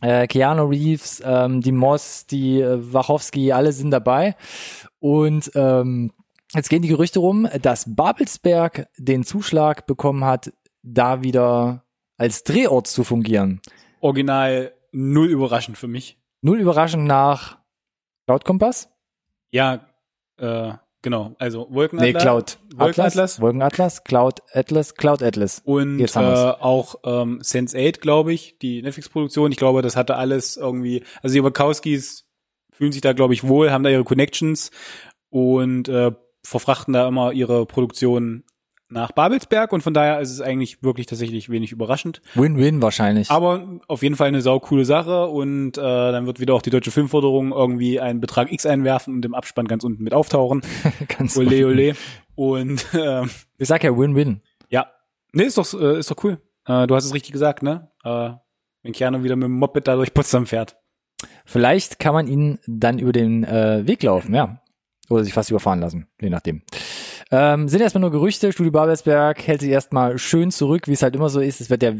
äh, Keanu Reeves, ähm, die Moss, die äh, Wachowski, alle sind dabei. Und ähm, jetzt gehen die Gerüchte rum, dass Babelsberg den Zuschlag bekommen hat, da wieder als Drehort zu fungieren. Original null überraschend für mich. Null überraschend nach Cloud Kompass? Ja, äh, genau. Also Nee, Wolkenatlas. Cloud Wolkenatlas. Wolkenatlas, Cloud Atlas, Cloud Atlas. Und Jetzt äh, auch ähm, Sense8, glaube ich, die Netflix-Produktion. Ich glaube, das hatte alles irgendwie, also die Wachowskis fühlen sich da, glaube ich, wohl, haben da ihre Connections und äh, verfrachten da immer ihre Produktion nach Babelsberg und von daher ist es eigentlich wirklich tatsächlich wenig überraschend. Win-Win wahrscheinlich. Aber auf jeden Fall eine saukoole Sache und äh, dann wird wieder auch die deutsche Filmförderung irgendwie einen Betrag X einwerfen und im Abspann ganz unten mit auftauchen. Ganz Ole, ole. Und ähm, Ich sag ja Win-Win. ja, nee, ist doch, äh, ist doch cool. Äh, du hast es richtig gesagt, ne? Äh, wenn Keanu wieder mit dem Moped da durch Potsdam fährt. Vielleicht kann man ihn dann über den äh, Weg laufen, ja. Oder sich fast überfahren lassen, je nachdem. Ähm, sind erstmal nur Gerüchte. Studio Babelsberg hält sich erstmal schön zurück, wie es halt immer so ist. Es wird ja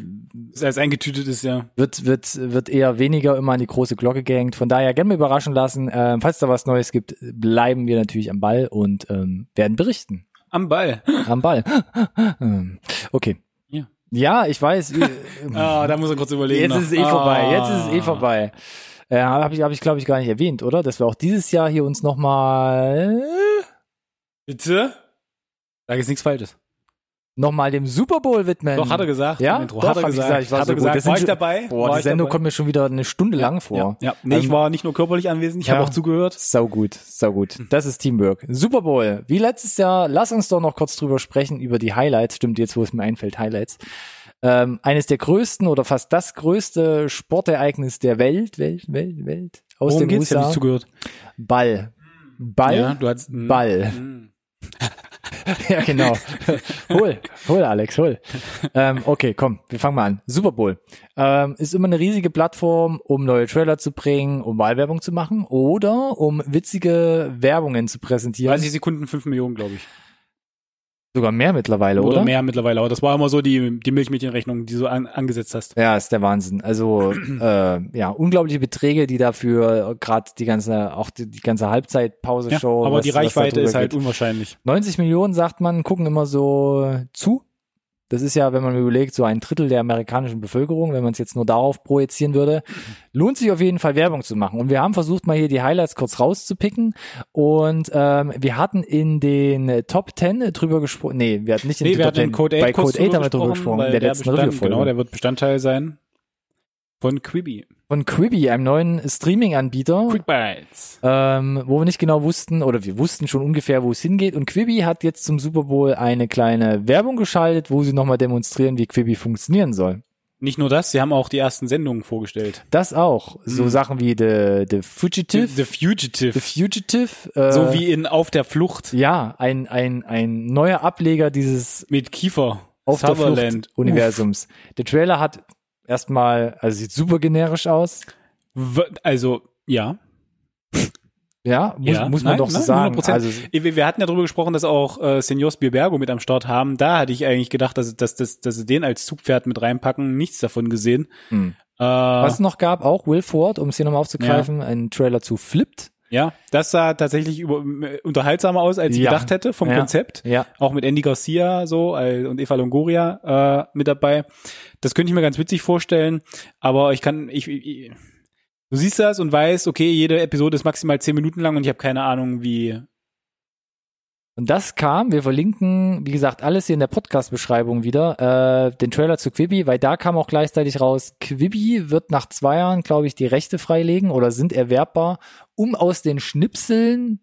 alles eingetütet ist, ja. wird, wird, wird eher weniger immer an die große Glocke gehängt. Von daher gerne mal überraschen lassen. Ähm, falls da was Neues gibt, bleiben wir natürlich am Ball und ähm, werden berichten. Am Ball. Am Ball. Okay. Ja. Ja, ich weiß. Ah, da muss er kurz überlegen. Jetzt noch. ist es eh vorbei. Jetzt ist es eh Ah. vorbei. Äh, habe ich, hab ich glaube ich, gar nicht erwähnt, oder? Dass wir auch dieses Jahr hier uns nochmal Bitte? Sag jetzt nichts Falsches. noch mal dem Super Bowl widmen. Doch, hat er gesagt. Ja? Intro. Doch, hat er ich gesagt. gesagt, ich war hat so er gut. gesagt. War ich dabei? Boah, war die ich Sendung dabei? kommt mir schon wieder eine Stunde lang vor. Ja, ja. Nee, ich Ähm, war nicht nur körperlich anwesend, ich ja. habe auch zugehört. Sau gut, sau gut. Das ist Teamwork. Super Bowl. Wie letztes Jahr, lass uns doch noch kurz drüber sprechen, über die Highlights. Stimmt, jetzt wo es mir einfällt, Highlights. Ähm, eines der größten oder fast das größte Sportereignis der Welt, Welt, Welt, Welt, aus Worum den geht's? Ich USA. nicht zugehört. Ball. Ball. Ja, du hast Ball. Ja, genau. hol, hol, Alex, hol. Ähm, okay, komm, wir fangen mal an. Super Bowl. Ähm, ist immer eine riesige Plattform, um neue Trailer zu bringen, um Wahlwerbung zu machen oder um witzige Werbungen zu präsentieren. 30 Sekunden, 5 Millionen, glaube ich. Sogar mehr mittlerweile, Oder, oder? mehr mittlerweile. Aber das war immer so die, die Milchmädchenrechnung, die du an, angesetzt hast. Ja, ist der Wahnsinn. Also äh, ja, unglaubliche Beträge, die dafür gerade die ganze, auch die, die ganze Halbzeitpause-Show. Ja, aber was- die Reichweite ist halt geht. unwahrscheinlich. 90 Millionen, sagt man, gucken immer so zu. Das ist ja, wenn man überlegt, so ein Drittel der amerikanischen Bevölkerung, wenn man es jetzt nur darauf projizieren würde, lohnt sich auf jeden Fall Werbung zu machen. Und wir haben versucht, mal hier die Highlights kurz rauszupicken. Und ähm, wir hatten in den Top 10 drüber gesprochen. Nee, wir hatten nicht in Nee, den Top hatten 10. Code 8 Bei Code 8 haben wir drüber gesprochen, der der letzten Bestand. Genau, der wird Bestandteil sein von Quibi. Von Quibi, einem neuen Streaming-Anbieter. Quick Bites. ähm, wo wir nicht genau wussten, oder wir wussten schon ungefähr, wo es hingeht. Und Quibi hat jetzt zum Super Bowl eine kleine Werbung geschaltet, wo sie nochmal demonstrieren, wie Quibi funktionieren soll. Nicht nur das, sie haben auch die ersten Sendungen vorgestellt. Das auch. So Sachen wie The, The Fugitive. The Fugitive. The Fugitive. Äh, so wie in Auf der Flucht ja, ein, ein, ein neuer Ableger dieses mit Kiefer. auf der Sutherland. Flucht Universums. Der Trailer hat erstmal, also sieht super generisch aus. Also, ja. Ja, muss, Ja, muss man nein, doch so nein, sagen. 100%. Also, Wir hatten ja darüber gesprochen, dass auch äh, Senior Spielbergo mit am Start haben. Da hatte ich eigentlich gedacht, dass, dass, dass, dass sie den als Zugpferd mit reinpacken. Nichts davon gesehen. hm. Äh, was es noch gab, auch Will Ford, um es hier nochmal aufzugreifen, ein Trailer zu Flipped. ja, das sah tatsächlich über, unterhaltsamer aus, als ich Ja. gedacht hätte vom Ja. Konzept. Ja. Auch mit Andy Garcia so und Eva Longoria äh, mit dabei. Das könnte ich mir ganz witzig vorstellen. Aber ich kann, ich, ich du siehst das und weißt, okay, jede Episode ist maximal zehn Minuten lang und ich habe keine Ahnung, wie Und das kam, wir verlinken, wie gesagt, alles hier in der Podcast-Beschreibung wieder, äh, den Trailer zu Quibi, weil da kam auch gleichzeitig raus, Quibi wird nach zwei Jahren, glaube ich, die Rechte freilegen oder sind erwerbbar, um aus den Schnipseln,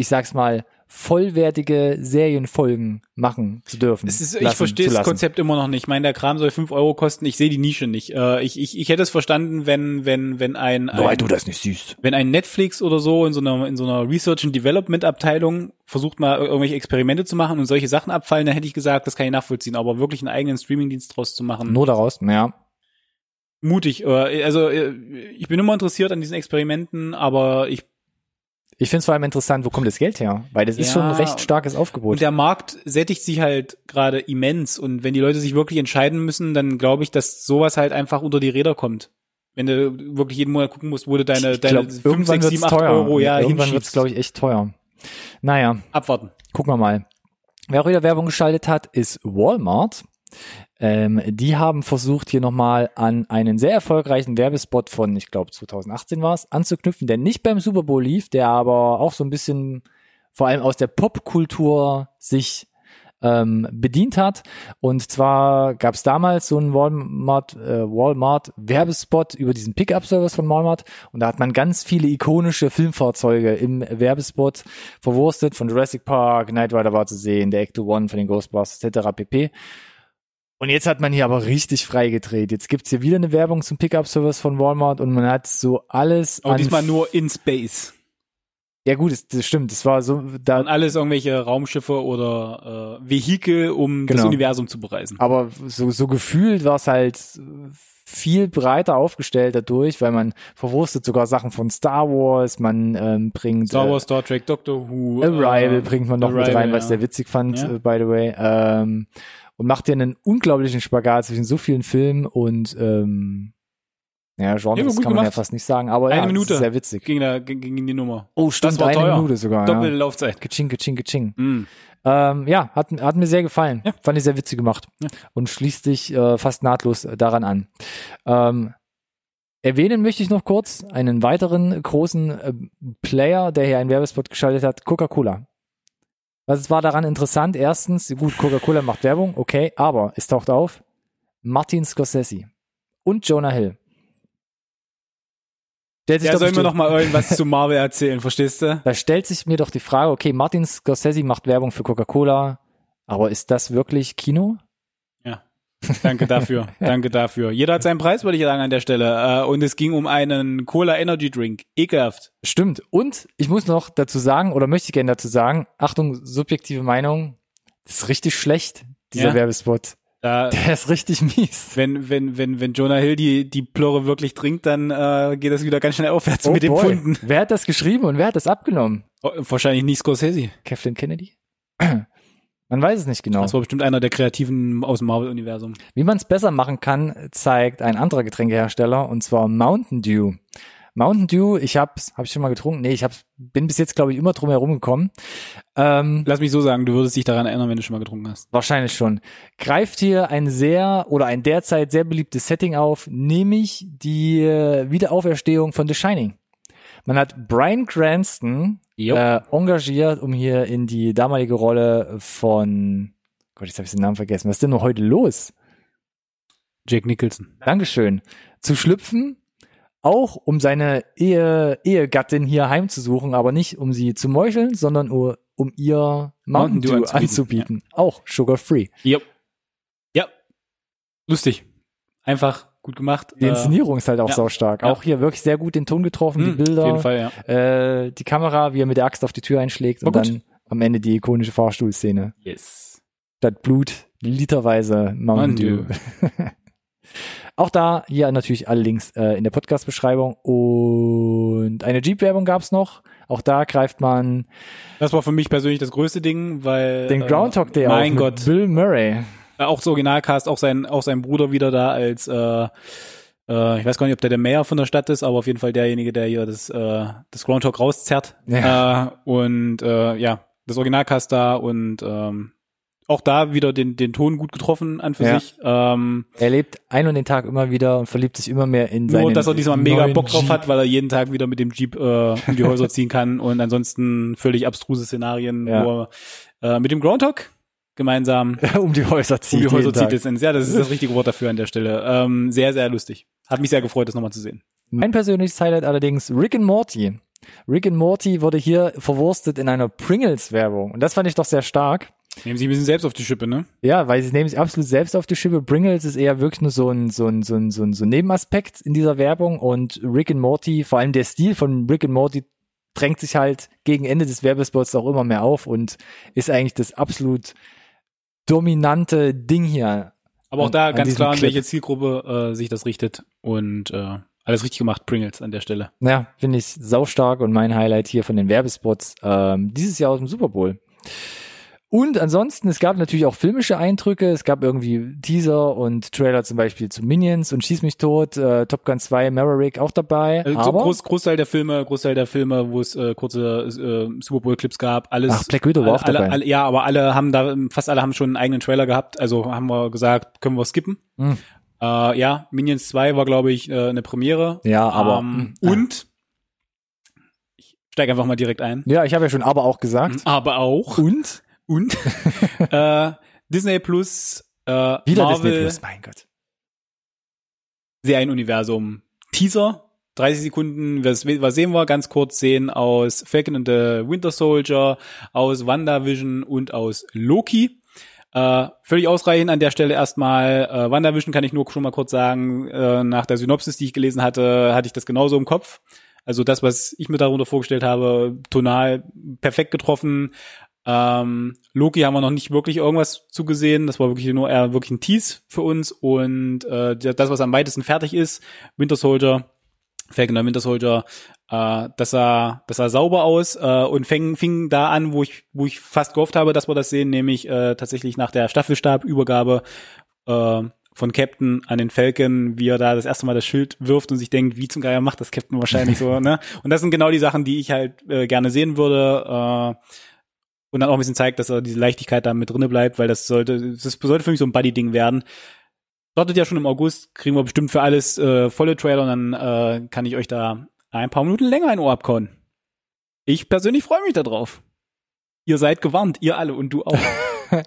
ich sag's mal, vollwertige Serienfolgen machen zu dürfen. Ist, ich verstehe das. Konzept immer noch nicht. Ich meine, der Kram soll fünf Euro kosten. Ich sehe die Nische nicht. Äh, ich, ich, ich hätte es verstanden, wenn, wenn, wenn ein, ein du das nicht siehst. wenn ein Netflix oder so in so einer, in so einer Research and Development Abteilung versucht mal irgendwelche Experimente zu machen und solche Sachen abfallen, dann hätte ich gesagt, das kann ich nachvollziehen. Aber wirklich einen eigenen Streamingdienst draus zu machen, Nur daraus, ja. mutig. Äh, Also äh, ich bin immer interessiert an diesen Experimenten, aber ich Ich finde es vor allem interessant, wo kommt das Geld her? Weil das ist Ja, schon ein recht starkes Aufgebot. Und der Markt sättigt sich halt gerade immens. Und wenn die Leute sich wirklich entscheiden müssen, dann glaube ich, dass sowas halt einfach unter die Räder kommt. Wenn du wirklich jeden Monat gucken musst, wo du deine, ich deine glaub, 5, irgendwann 6, 7, wird's 8 teuer. Euro ja, irgendwann wird's, hinschiebst. glaube ich, echt teuer. Naja, Abwarten. gucken wir mal. Wer auch wieder Werbung geschaltet hat, ist Walmart. Ähm, die haben versucht, hier nochmal an einen sehr erfolgreichen Werbespot von, ich glaube 2018 war es, anzuknüpfen, der nicht beim Super Bowl lief, der aber auch so ein bisschen vor allem aus der Popkultur sich ähm, bedient hat. Und zwar gab es damals so einen Walmart, äh, Walmart Werbespot über diesen Pickup-Service von Walmart und da hat man ganz viele ikonische Filmfahrzeuge im Werbespot verwurstet. Von Jurassic Park, Knight Rider war zu sehen, der Ecto One von den Ghostbusters etc. pp. Und jetzt hat man hier aber richtig frei gedreht. Jetzt gibt's hier wieder eine Werbung zum Pickup-Service von Walmart und man hat so alles Aber diesmal nur in Space. Ja gut, das, das stimmt. Das war so da Und alles irgendwelche Raumschiffe oder äh, Vehikel, um das Genau. Universum zu bereisen. Aber so, so gefühlt war es halt viel breiter aufgestellt dadurch, weil man verwurstet sogar Sachen von Star Wars, man ähm, bringt Star äh, Wars, Star Trek, Doctor Who. Arrival äh, bringt man noch mit Arrival, rein, was ich sehr witzig fand, Ja. äh, by the way. Ähm, und macht ja einen unglaublichen Spagat zwischen so vielen Filmen und ähm, ja, Genres Ja, kann man ja gemacht. fast nicht sagen, aber Eine ja, Minute. Sehr witzig. Ging, da, ging, ging die Nummer. Oh, stimmt, das war eine teuer. Minute sogar. Doppelte Ja. Laufzeit. Kaching, kaching, kaching. Mm. Ähm, ja, hat, hat mir sehr gefallen. Ja. Fand ich sehr witzig gemacht. Ja. Und schließt sich äh, fast nahtlos daran an. Ähm, erwähnen möchte ich noch kurz einen weiteren großen äh, Player, der hier einen Werbespot geschaltet hat, Coca-Cola. Was war daran interessant? Erstens, gut, Coca-Cola macht Werbung, okay, aber es taucht auf Martin Scorsese und Jonah Hill. Stellt Ja, doch soll mir bestimmt- noch mal irgendwas zu Marvel erzählen, verstehst du? da stellt sich mir doch die Frage, okay, Martin Scorsese macht Werbung für Coca-Cola, aber ist das wirklich Kino? Danke dafür. Danke dafür. Jeder hat seinen Preis, würde ich sagen, an der Stelle. Äh, Und es ging um einen Cola Energy Drink. Ekelhaft. Stimmt. Und ich muss noch dazu sagen, oder möchte ich gerne dazu sagen, Achtung, subjektive Meinung, das ist richtig schlecht, dieser Ja. Werbespot. Da, Der ist richtig mies. wenn, wenn, wenn, wenn Jonah Hill die, die Plörre wirklich trinkt, dann äh, geht das wieder ganz schnell aufwärts Oh mit dem boy. Pfunden. Wer hat das geschrieben und wer hat das abgenommen? Oh, wahrscheinlich nicht Scorsese. Kathleen Kennedy? Man weiß es nicht genau. Das war bestimmt einer der Kreativen aus dem Marvel-Universum. Wie man es besser machen kann, zeigt ein anderer Getränkehersteller und zwar Mountain Dew. Mountain Dew, ich hab's, hab ich schon mal getrunken? Nee, ich hab's, bin bis jetzt glaube ich immer drum herum gekommen. Ähm, Lass mich so sagen, du würdest dich daran erinnern, wenn du schon mal getrunken hast. wahrscheinlich schon. Greift hier ein sehr oder ein derzeit sehr beliebtes Setting auf, nämlich die äh, Wiederauferstehung von The Shining. Man hat Brian Cranston Jo. äh, engagiert, um hier in die damalige Rolle von Gott, jetzt habe ich den Namen vergessen. Was ist denn nur heute los? Jake Nicholson. Dankeschön, zu schlüpfen, auch um seine Ehe, Ehegattin hier heimzusuchen, aber nicht um sie zu meucheln, sondern nur um ihr Mountain Mountain Dew anzubieten, anzubieten. Auch sugar free. Ja. Ja. Lustig. Einfach gut gemacht. Die Inszenierung ist halt auch ja. saustark. Ja. Auch hier wirklich sehr gut den Ton getroffen, Hm, die Bilder, Auf jeden Fall, ja. Äh, die Kamera, wie er mit der Axt auf die Tür einschlägt War und gut. dann am Ende die ikonische Fahrstuhlszene. Yes. Statt Blut literweise Mountain Dew. Auch da hier natürlich alle Links äh, in der Podcast-Beschreibung. Und eine Jeep-Werbung gab's noch. Auch da greift man Das war für mich persönlich das größte Ding, weil den Groundhog Day äh, mein Gott. Bill Murray. Äh, auch das Originalcast, auch sein, auch sein Bruder wieder da als, äh, äh, ich weiß gar nicht, ob der der Mayor von der Stadt ist, aber auf jeden Fall derjenige, der hier das, äh, das Groundhog rauszerrt. Ja. Äh, und äh, ja, das Originalcast da und ähm, auch da wieder den, den Ton gut getroffen an für Ja. sich. Ähm, Er lebt ein und den Tag immer wieder und verliebt sich immer mehr in seinen nur, dass er diesmal mega Bock drauf Jeep. hat, weil er jeden Tag wieder mit dem Jeep äh, um die Häuser ziehen kann und ansonsten völlig abstruse Szenarien, Ja. wo er äh, mit dem Groundhog gemeinsam um die Häuser zieht. um die Häuser zieht letztendlich. Ja, das ist das richtige Wort dafür an der Stelle. Ähm, sehr, sehr lustig. Hat mich sehr gefreut, das nochmal zu sehen. Mein persönliches Highlight allerdings Rick and Morty. Rick and Morty wurde hier verwurstet in einer Pringles-Werbung. Und das fand ich doch sehr stark. Nehmen Sie ein bisschen selbst auf die Schippe, ne? Ja, weil sie nehmen sich absolut selbst auf die Schippe. Pringles ist eher wirklich nur so ein, so ein, so ein, so ein, so ein Nebenaspekt in dieser Werbung. Und Rick and Morty, vor allem der Stil von Rick and Morty drängt sich halt gegen Ende des Werbespots auch immer mehr auf und ist eigentlich das absolut dominante Ding hier. Aber auch An- da an ganz klar, an welche Zielgruppe äh, sich das richtet. Und äh, alles richtig gemacht, Pringles an der Stelle. Ja, finde ich saustark und mein Highlight hier von den Werbespots ähm, dieses Jahr aus dem Super Bowl. Und ansonsten, es gab natürlich auch filmische Eindrücke. Es gab irgendwie Teaser und Trailer zum Beispiel zu Minions und Schieß mich tot, äh, Top Gun 2, Maverick auch dabei. Also so aber, Groß, Großteil der Filme, Großteil der Filme, wo es äh, kurze äh, Super Bowl Clips gab, alles. Ach, Black Widow war auch alle, dabei. Alle, ja, aber alle haben da, fast alle haben schon einen eigenen Trailer gehabt. Also haben wir gesagt, können wir skippen. Hm. Äh, ja, Minions 2 war, glaube ich, äh, eine Premiere. Ja, aber Ähm, mh, und ich steige einfach mal direkt ein. ja, ich habe ja schon aber auch gesagt. Aber auch Und und äh, Disney Plus äh, wieder Marvel Disney Plus, mein Gott. Serienuniversum Teaser. 30 Sekunden, was, was sehen wir? Ganz kurz sehen aus Falcon and the Winter Soldier, aus WandaVision und aus Loki. Äh, völlig ausreichend an der Stelle erstmal. Äh, WandaVision kann ich nur schon mal kurz sagen, äh, nach der Synopsis, die ich gelesen hatte, hatte ich das genauso im Kopf. Also das, was ich mir darunter vorgestellt habe, tonal perfekt getroffen. Ähm, Loki haben wir noch nicht wirklich irgendwas zugesehen. Das war wirklich nur eher wirklich ein Tease für uns. Und äh, das, was am weitesten fertig ist, Winter Soldier, Falcon and the Winter Soldier, äh, das sah, das sah sauber aus äh, und fing, fing da an, wo ich, wo ich fast gehofft habe, dass wir das sehen, nämlich äh, tatsächlich nach der Staffelstabübergabe äh, von Captain an den Falcon, wie er da das erste Mal das Schild wirft und sich denkt, wie zum Geier macht das Captain wahrscheinlich so, ne? Und das sind genau die Sachen, die ich halt äh, gerne sehen würde. Äh, und dann auch ein bisschen zeigt, dass er diese Leichtigkeit da mit drinne bleibt, weil das sollte, das sollte für mich so ein Buddy-Ding werden. Startet ja schon im August, kriegen wir bestimmt für alles äh, volle Trailer und dann äh, kann ich euch da ein paar Minuten länger ein Ohr abkauen. Ich persönlich freue mich darauf. Ihr seid gewarnt, ihr alle und du auch.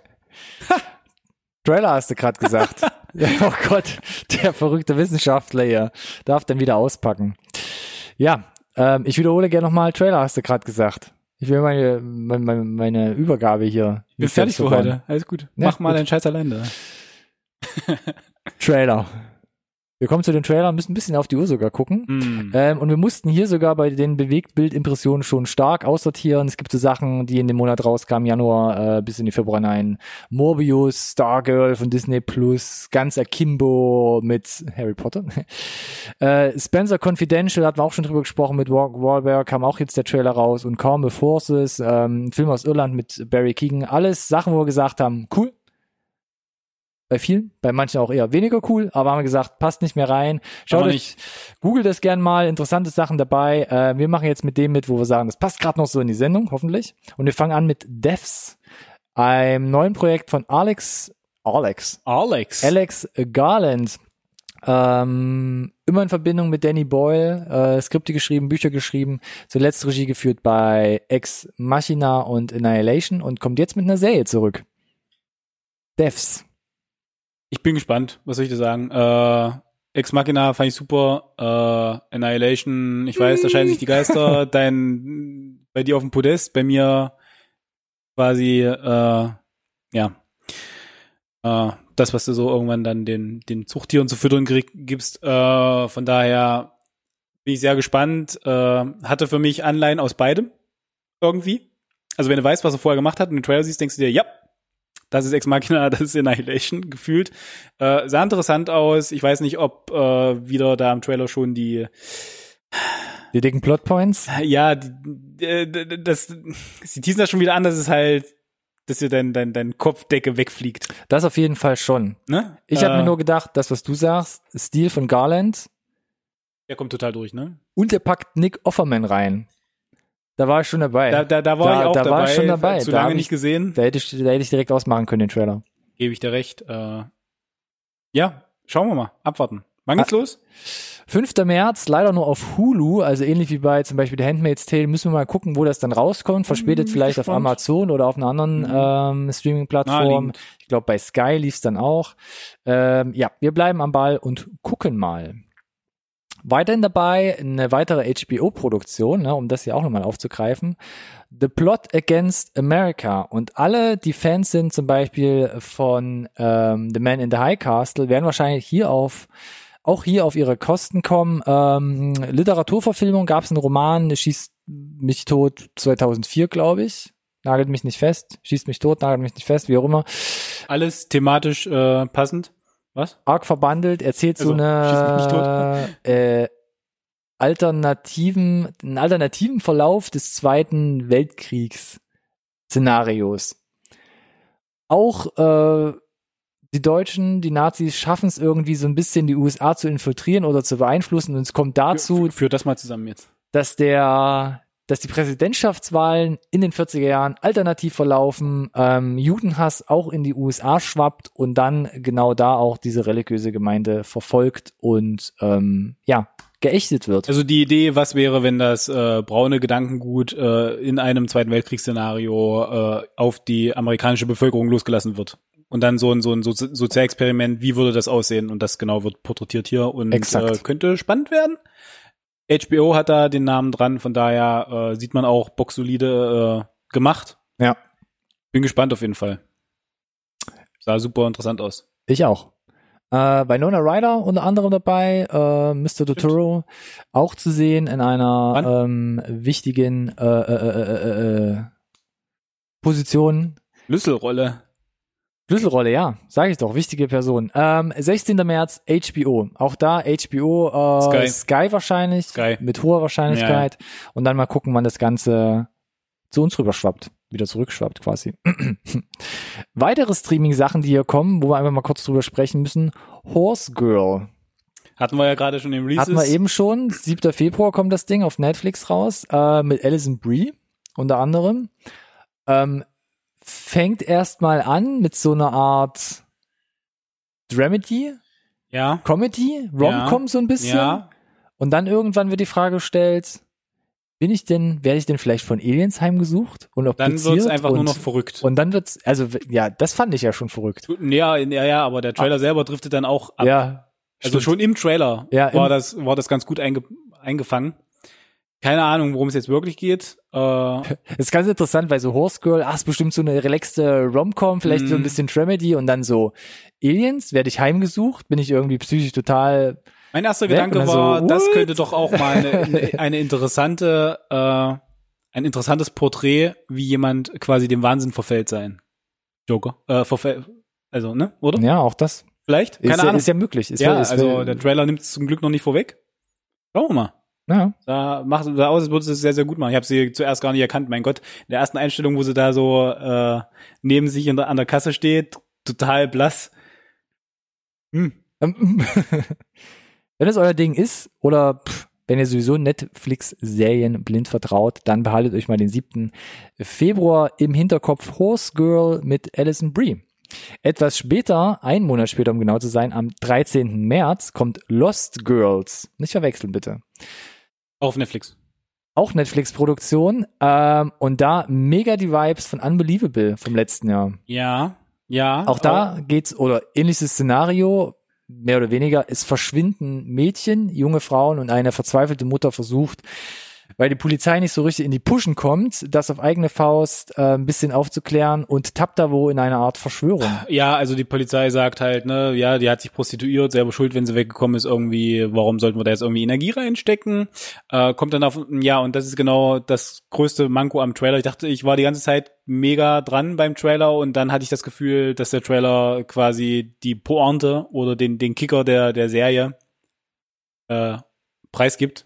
Trailer hast du gerade gesagt. ja, oh Gott, der verrückte Wissenschaftler hier darf dann wieder auspacken. Ja, ähm, ich wiederhole gerne nochmal, Trailer hast du gerade gesagt. Ich will meine, meine, meine, Übergabe hier. Ich bin fertig für heute. Alles gut. Ja, Mach mal gut. deinen Scheiß allein da. Trailer. Wir kommen zu den Trailern, müssen ein bisschen auf die Uhr sogar gucken. Mm. Ähm, und wir mussten hier sogar bei den Bewegtbildimpressionen schon stark aussortieren. Es gibt so Sachen, die in dem Monat rauskamen, Januar äh, bis in die Februar hinein. Morbius, Stargirl von Disney Plus, ganz Akimbo mit Harry Potter. äh, Spencer Confidential hatten wir auch schon drüber gesprochen mit Walk Wahlberg, kam auch jetzt der Trailer raus und Carmel Forces, ähm, Film aus Irland mit Barry Keegan. Alles Sachen, wo wir gesagt haben, cool, bei vielen, bei manchen auch eher weniger cool, aber haben wir gesagt, passt nicht mehr rein. Schaut euch, googelt das gern mal, interessante Sachen dabei. Äh, wir machen jetzt mit dem mit, wo wir sagen, das passt gerade noch so in die Sendung, hoffentlich. Und wir fangen an mit Devs, einem neuen Projekt von Alex, Alex, Alex. Alex Garland. Ähm, immer in Verbindung mit Danny Boyle, äh, Skripte geschrieben, Bücher geschrieben, zuletzt Regie geführt bei Ex Machina und Annihilation und kommt jetzt mit einer Serie zurück. Devs. Ich bin gespannt, was soll ich dir sagen? Äh, Ex Machina fand ich super. Äh, Annihilation, ich weiß, da scheiden sich die Geister. Dein, bei dir auf dem Podest, bei mir quasi, äh, ja, äh, das, was du so irgendwann dann den, den Zuchttieren zu füttern krieg, gibst. Äh, von daher bin ich sehr gespannt. Äh, hatte für mich Anleihen aus beidem irgendwie. Also wenn du weißt, was er vorher gemacht hat und den Trailer siehst, denkst du dir, ja, das ist Ex Machina, das ist Annihilation gefühlt. Äh, sah interessant aus. Ich weiß nicht, ob äh, wieder da im Trailer schon die die dicken Plotpoints? Ja, die, die, das, sie teasen das schon wieder an, dass es halt, dass dir dein, dein, dein Kopfdecke wegfliegt. Das auf jeden Fall schon. Ne? Ich äh, habe mir nur gedacht, das, was du sagst, Stil von Garland. Der kommt total durch, ne? Und der packt Nick Offerman rein. Da war ich schon dabei. Da, da, da war Da- ich auch da dabei. war ich schon dabei. Zu Da lange nicht ich- gesehen. Da hätte ich, da hätte ich direkt ausmachen können, den Trailer. Gebe ich dir recht. Äh, ja, schauen wir mal. Abwarten. Wann geht's los? 5. März, leider nur auf Hulu, also ähnlich wie bei zum Beispiel The Handmaid's Tale, müssen wir mal gucken, wo das dann rauskommt. Verspätet Hm, vielleicht auf gespannt. Amazon oder auf einer anderen Mhm. ähm, Streaming-Plattform. Ich glaube, bei Sky lief's dann auch. Ähm, ja, wir bleiben am Ball und gucken mal. Weiterhin dabei eine weitere HBO-Produktion, ne, um das hier auch nochmal aufzugreifen. The Plot Against America. Und alle, die Fans sind zum Beispiel von ähm, The Man in the High Castle, werden wahrscheinlich hier auf auch hier auf ihre Kosten kommen. Ähm, Literaturverfilmung gab es einen Roman, Schießt mich tot 2004, glaube ich. Nagelt mich nicht fest. Schießt mich tot, nagelt mich nicht fest, wie auch immer. Alles thematisch äh, passend. Was? arg verbandelt, erzählt so Also, mich eine äh, alternativen, einen alternativen Verlauf des Zweiten Weltkriegs Szenarios. Auch äh, die Deutschen, die Nazis schaffen es irgendwie so ein bisschen die USA zu infiltrieren oder zu beeinflussen und es kommt dazu, Führ, führ das mal zusammen jetzt. dass der, dass die Präsidentschaftswahlen in den 40er Jahren alternativ verlaufen, ähm, Judenhass auch in die USA schwappt und dann genau da auch diese religiöse Gemeinde verfolgt und ähm, ja geächtet wird. Also die Idee, was wäre, wenn das äh, braune Gedankengut äh, in einem Zweiten Weltkriegsszenario äh, auf die amerikanische Bevölkerung losgelassen wird? Und dann so ein, so ein Sozi Sozialexperiment, wie würde das aussehen? Und das genau wird porträtiert hier und äh, könnte spannend werden. HBO hat da den Namen dran, von daher äh, sieht man auch boxsolide äh, gemacht. Ja. Bin gespannt auf jeden Fall. Sah super interessant aus. Ich auch. Äh, bei Nona Ryder unter anderem dabei, äh, Mr. Totoro auch zu sehen in einer ähm, wichtigen äh, äh, äh, äh, äh, Position Schlüsselrolle. Schlüsselrolle, ja, sage ich doch, wichtige Person. Ähm, 16. März HBO. Auch da HBO äh, Sky. Sky. wahrscheinlich Sky. mit hoher Wahrscheinlichkeit. Und dann mal gucken, wann das Ganze zu uns rüberschwappt, wieder zurückschwappt quasi. Weitere Streaming-Sachen, die hier kommen, wo wir einfach mal kurz drüber sprechen müssen. Horse Girl. Hatten wir ja gerade schon im Releases. Hatten wir eben schon. 7. Februar kommt das Ding auf Netflix raus, äh, mit Alison Brie unter anderem. Ähm, fängt erstmal an mit so einer Art Dramedy, Ja. Comedy, Rom-Com so ein bisschen. Ja. Und dann irgendwann wird die Frage gestellt, bin ich denn, werde ich denn vielleicht von Aliens heimgesucht und Dann obduziert? wird's einfach und, nur noch verrückt. Und dann wird's, also ja, das fand ich ja schon verrückt. Ja, ja, ja, aber der Trailer selber driftet dann auch ab. Ja, also stimmt. schon im Trailer Ja, war im- das war das ganz gut einge eingefangen. Keine Ahnung, worum es jetzt wirklich geht. Äh, Das ist ganz interessant, weil so Horse Girl, ach, ist bestimmt so eine relaxte Rom-Com, vielleicht so ein Mhm. bisschen Dramedy und dann so Aliens, werde ich heimgesucht, bin ich irgendwie psychisch total, mein erster Weg Gedanke war, so, das könnte doch auch mal eine, eine, eine interessante, äh, ein interessantes Porträt, wie jemand quasi dem Wahnsinn verfällt sein. Joker. Äh, verfällt. Also, ne? Oder? ja, auch das Vielleicht? Keine ist, ja, Ahnung. ist ja möglich. Ist ja, ist, also der Trailer nimmt es zum Glück noch nicht vorweg. Schauen wir mal. Ja. Da macht da aus, als würde es sehr, sehr gut machen. Ich habe sie zuerst gar nicht erkannt. Mein Gott, in der ersten Einstellung, wo sie da so äh, neben sich der, an der Kasse steht, total blass. Hm. Ähm, Wenn es euer Ding ist oder pff, wenn ihr sowieso Netflix-Serien blind vertraut, dann behaltet euch mal den 7. Februar im Hinterkopf Horse Girl mit Alison Brie. Etwas später, einen Monat später, um genau zu sein, am 13. März kommt Lost Girls. Nicht verwechseln, bitte. Auch auf Netflix. Auch Netflix-Produktion. Ähm, und da mega die Vibes von Unbelievable vom letzten Jahr. Ja, ja. Auch da geht's, oder ähnliches Szenario, mehr oder weniger, es verschwinden Mädchen, junge Frauen und eine verzweifelte Mutter versucht, weil die Polizei nicht so richtig in die Pushen kommt, das auf eigene Faust äh, ein bisschen aufzuklären und tappt da wo in eine Art Verschwörung. Ja, also die Polizei sagt halt, ne, ja, die hat sich prostituiert, selber schuld, wenn sie weggekommen ist, irgendwie, warum sollten wir da jetzt irgendwie Energie reinstecken? Äh, kommt dann auf, ja, und das ist genau das größte Manko am Trailer. Ich dachte, ich war die ganze Zeit mega dran beim Trailer und dann hatte ich das Gefühl, dass der Trailer quasi die Pointe oder den, den Kicker der, der Serie äh, preisgibt.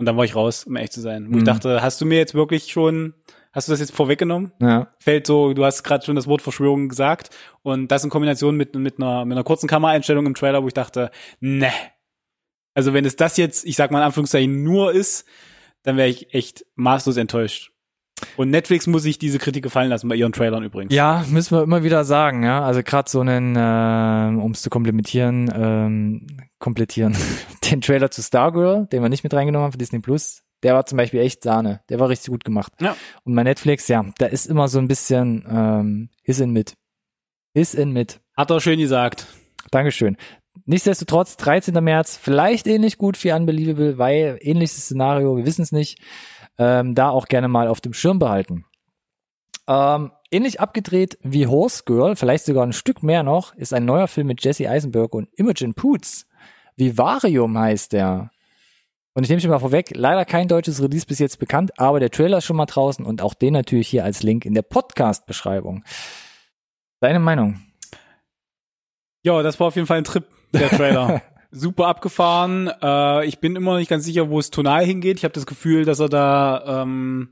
Und dann war ich raus, um ehrlich zu sein. Wo Mhm. ich dachte, hast du mir jetzt wirklich schon, hast du das jetzt vorweggenommen? Ja. Fällt so, du hast gerade schon das Wort Verschwörung gesagt und das in Kombination mit, mit, einer, mit einer kurzen Kameraeinstellung im Trailer, wo ich dachte, ne. Also wenn es das jetzt, ich sag mal in Anführungszeichen, nur ist, dann wäre ich echt maßlos enttäuscht. Und Netflix muss sich diese Kritik gefallen lassen bei ihren Trailern übrigens. Ja, müssen wir immer wieder sagen, ja. Also gerade so einen, äh, um es zu komplementieren, ähm, komplettieren, den Trailer zu Stargirl, den wir nicht mit reingenommen haben für Disney Plus, der war zum Beispiel echt Sahne. Der war richtig gut gemacht. Ja. Und bei Netflix, ja, da ist immer so ein bisschen ähm, His in mit. His in mit. Hat er schön gesagt. Dankeschön. Nichtsdestotrotz, 13. März, vielleicht ähnlich gut wie Unbelievable, weil ähnliches Szenario, wir wissen es nicht, ähm, da auch gerne mal auf dem Schirm behalten. Ähm, ähnlich abgedreht wie Horse Girl, vielleicht sogar ein Stück mehr noch, ist ein neuer Film mit Jesse Eisenberg und Imogen Poots. Vivarium heißt der. Und ich nehme schon mal vorweg, leider kein deutsches Release bis jetzt bekannt, aber der Trailer ist schon mal draußen und auch den natürlich hier als Link in der Podcast-Beschreibung. Deine Meinung? Ja, das war auf jeden Fall ein Trip, der Trailer. Super abgefahren. Äh, ich bin immer noch nicht ganz sicher, wo es tonal hingeht. Ich habe das Gefühl, dass er da ähm,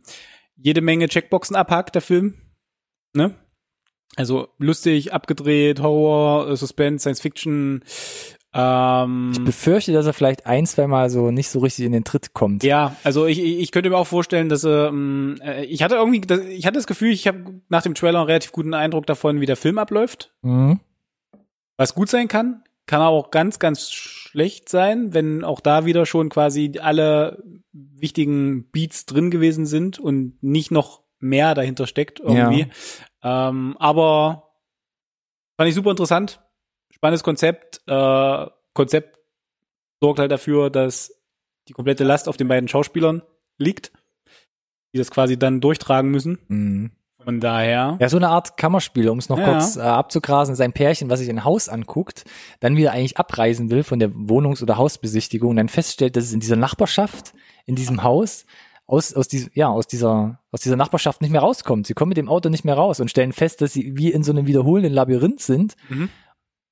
jede Menge Checkboxen abhakt, der Film. Ne? Also lustig, abgedreht, Horror, äh, Suspense, Science Fiction. Ähm, Ich befürchte, dass er vielleicht ein, zwei Mal so nicht so richtig in den Tritt kommt. ja, also ich, ich könnte mir auch vorstellen, dass ähm, äh, ich hatte irgendwie, das, ich hatte das Gefühl, ich habe nach dem Trailer einen relativ guten Eindruck davon, wie der Film abläuft. Mhm. was gut sein kann, kann auch ganz, ganz schlecht sein, wenn auch da wieder schon quasi alle wichtigen Beats drin gewesen sind und nicht noch mehr dahinter steckt irgendwie. Ähm, aber fand ich super interessant. Spannendes Konzept. Äh, Konzept sorgt halt dafür, dass die komplette Last auf den beiden Schauspielern liegt, die das quasi dann durchtragen müssen. Mhm. Von daher. Ja, so eine Art Kammerspiel, um es noch Ja. kurz äh, abzugrasen, sein Pärchen, was sich ein Haus anguckt, dann wieder eigentlich abreisen will von der Wohnungs- oder Hausbesichtigung und dann feststellt, dass es in dieser Nachbarschaft, in diesem Haus, aus, aus, diesem, ja, aus, dieser, aus dieser Nachbarschaft nicht mehr rauskommt. Sie kommen mit dem Auto nicht mehr raus und stellen fest, dass sie wie in so einem wiederholenden Labyrinth sind Mhm.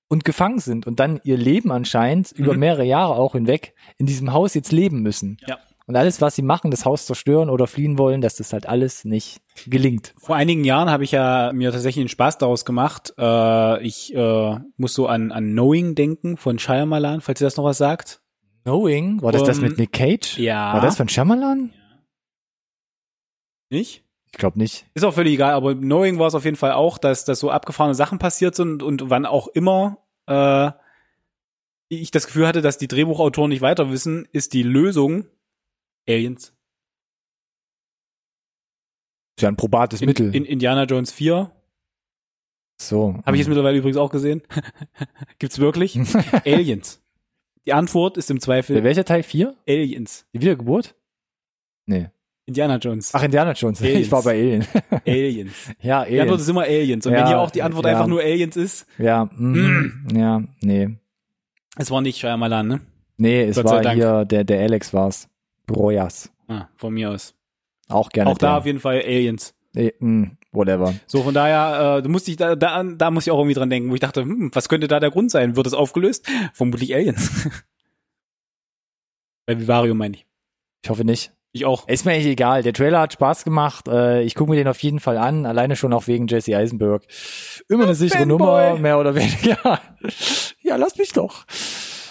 und gefangen sind und dann ihr Leben anscheinend über Mhm. mehrere Jahre auch hinweg in diesem Haus jetzt leben müssen. Ja. Und alles, was sie machen, das Haus zerstören oder fliehen wollen, dass das halt alles nicht gelingt. Vor einigen Jahren habe ich ja mir tatsächlich einen Spaß daraus gemacht. Äh, ich äh, muss so an, an Knowing denken von Shyamalan, falls ihr das noch was sagt. Knowing, war das das Um, mit Nick Cage? ja. War das von Shyamalan? Nicht? Ich glaube nicht. Ist auch völlig egal, aber Knowing war es auf jeden Fall auch, dass, dass so abgefahrene Sachen passiert sind und wann auch immer äh, ich das Gefühl hatte, dass die Drehbuchautoren nicht weiter wissen, ist die Lösung Aliens. Ist ja ein probates In, Mittel. in Indiana Jones 4 so. habe ich jetzt mittlerweile übrigens auch gesehen. Gibt's wirklich? Aliens. Die Antwort ist im Zweifel Welcher Teil 4? Aliens. Die Wiedergeburt? Nee. Indiana Jones. Ach, Indiana Jones. Aliens. Ich war bei Alien. Aliens. ja, Die Antwort ist immer Aliens. Und Ja, wenn hier auch die Antwort ja. einfach nur Aliens ist, Ja, mm, ja, nee. es war nicht Shyamalan, ne? Nee, es Gott war hier, der, der Alex war's. Brojas. Ah, von mir aus. Auch gerne. auch da der. auf jeden Fall Aliens. Nee, mm, whatever. So, von daher, äh, du musst dich da, da, da muss ich auch irgendwie dran denken, wo ich dachte, hm, was könnte da der Grund sein? Wird es aufgelöst? Vermutlich Aliens. Bei Vivarium meine ich. Ich hoffe nicht. Ich auch. Ist mir eigentlich egal. Der Trailer hat Spaß gemacht. Äh, ich gucke mir den auf jeden Fall an. Alleine schon auch wegen Jesse Eisenberg. Immer eine sichere Fanboy. Nummer, mehr oder weniger. ja, lass mich doch.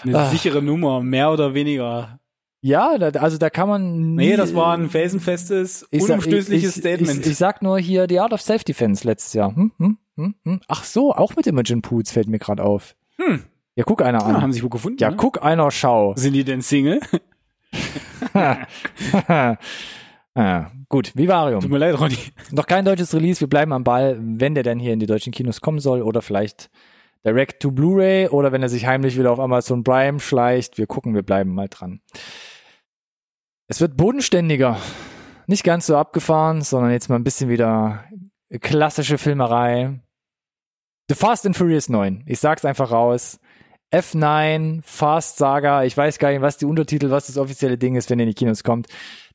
Eine Ah. sichere Nummer, mehr oder weniger. Ja, da, also da kann man. Nee, das war ein felsenfestes, Ich sag- unumstößliches ich, Statement. Ich, ich sag nur hier The Art of Self-Defense letztes Jahr. Hm, hm, hm, hm. Ach so, auch mit Imogen Poots fällt mir gerade auf. Hm. Ja, guck einer ah, haben an. sich gut gefunden. Ja, ne? guck einer, schau. Sind die denn Single? ah, gut, Vivarium. Tut mir leid, Ronny. Noch kein deutsches Release, wir bleiben am Ball, wenn der dann hier in die deutschen Kinos kommen soll oder vielleicht direct to Blu-ray oder wenn er sich heimlich wieder auf Amazon Prime schleicht. Wir gucken, wir bleiben mal dran. Es wird bodenständiger. Nicht ganz so abgefahren, sondern jetzt mal ein bisschen wieder klassische Filmerei. The Fast and Furious 9. Ich sag's einfach raus. F9, Fast Saga, ich weiß gar nicht, was die Untertitel, was das offizielle Ding ist, wenn ihr in die Kinos kommt.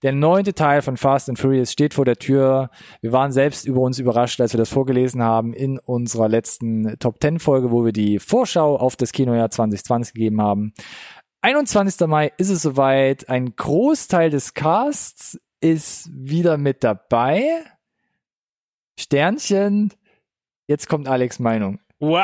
Der neunte Teil von Fast and Furious steht vor der Tür. Wir waren selbst über uns überrascht, als wir das vorgelesen haben in unserer letzten Top 10 Folge, wo wir die Vorschau auf das Kinojahr 2020 gegeben haben. 21. Mai ist es soweit. Ein Großteil des Casts ist wieder mit dabei. Sternchen. Jetzt kommt Alex Meinung. Wow!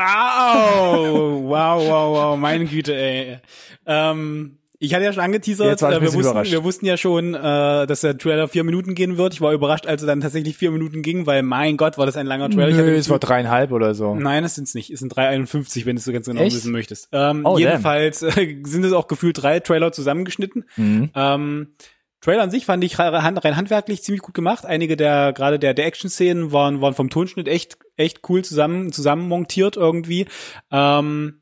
wow, wow, wow, meine Güte, ey. Ähm, ich hatte ja schon angeteasert, äh, wir, wussten, wir wussten ja schon, äh, dass der Trailer vier Minuten gehen wird. Ich war überrascht, als er dann tatsächlich vier Minuten ging, weil mein Gott, war das ein langer Trailer. Nö, es war dreieinhalb oder so. Nein, das sind's nicht. Es sind 3,51, wenn du es so ganz genau Echt? wissen möchtest. Ähm, Oh, jedenfalls äh, sind es auch gefühlt drei Trailer zusammengeschnitten. Mhm. Ähm, Trailer an sich fand ich rein, handwerklich ziemlich gut gemacht. Einige der, gerade der, der Action-Szenen waren, waren vom Tonschnitt echt, echt cool zusammen, zusammen montiert irgendwie. Ähm,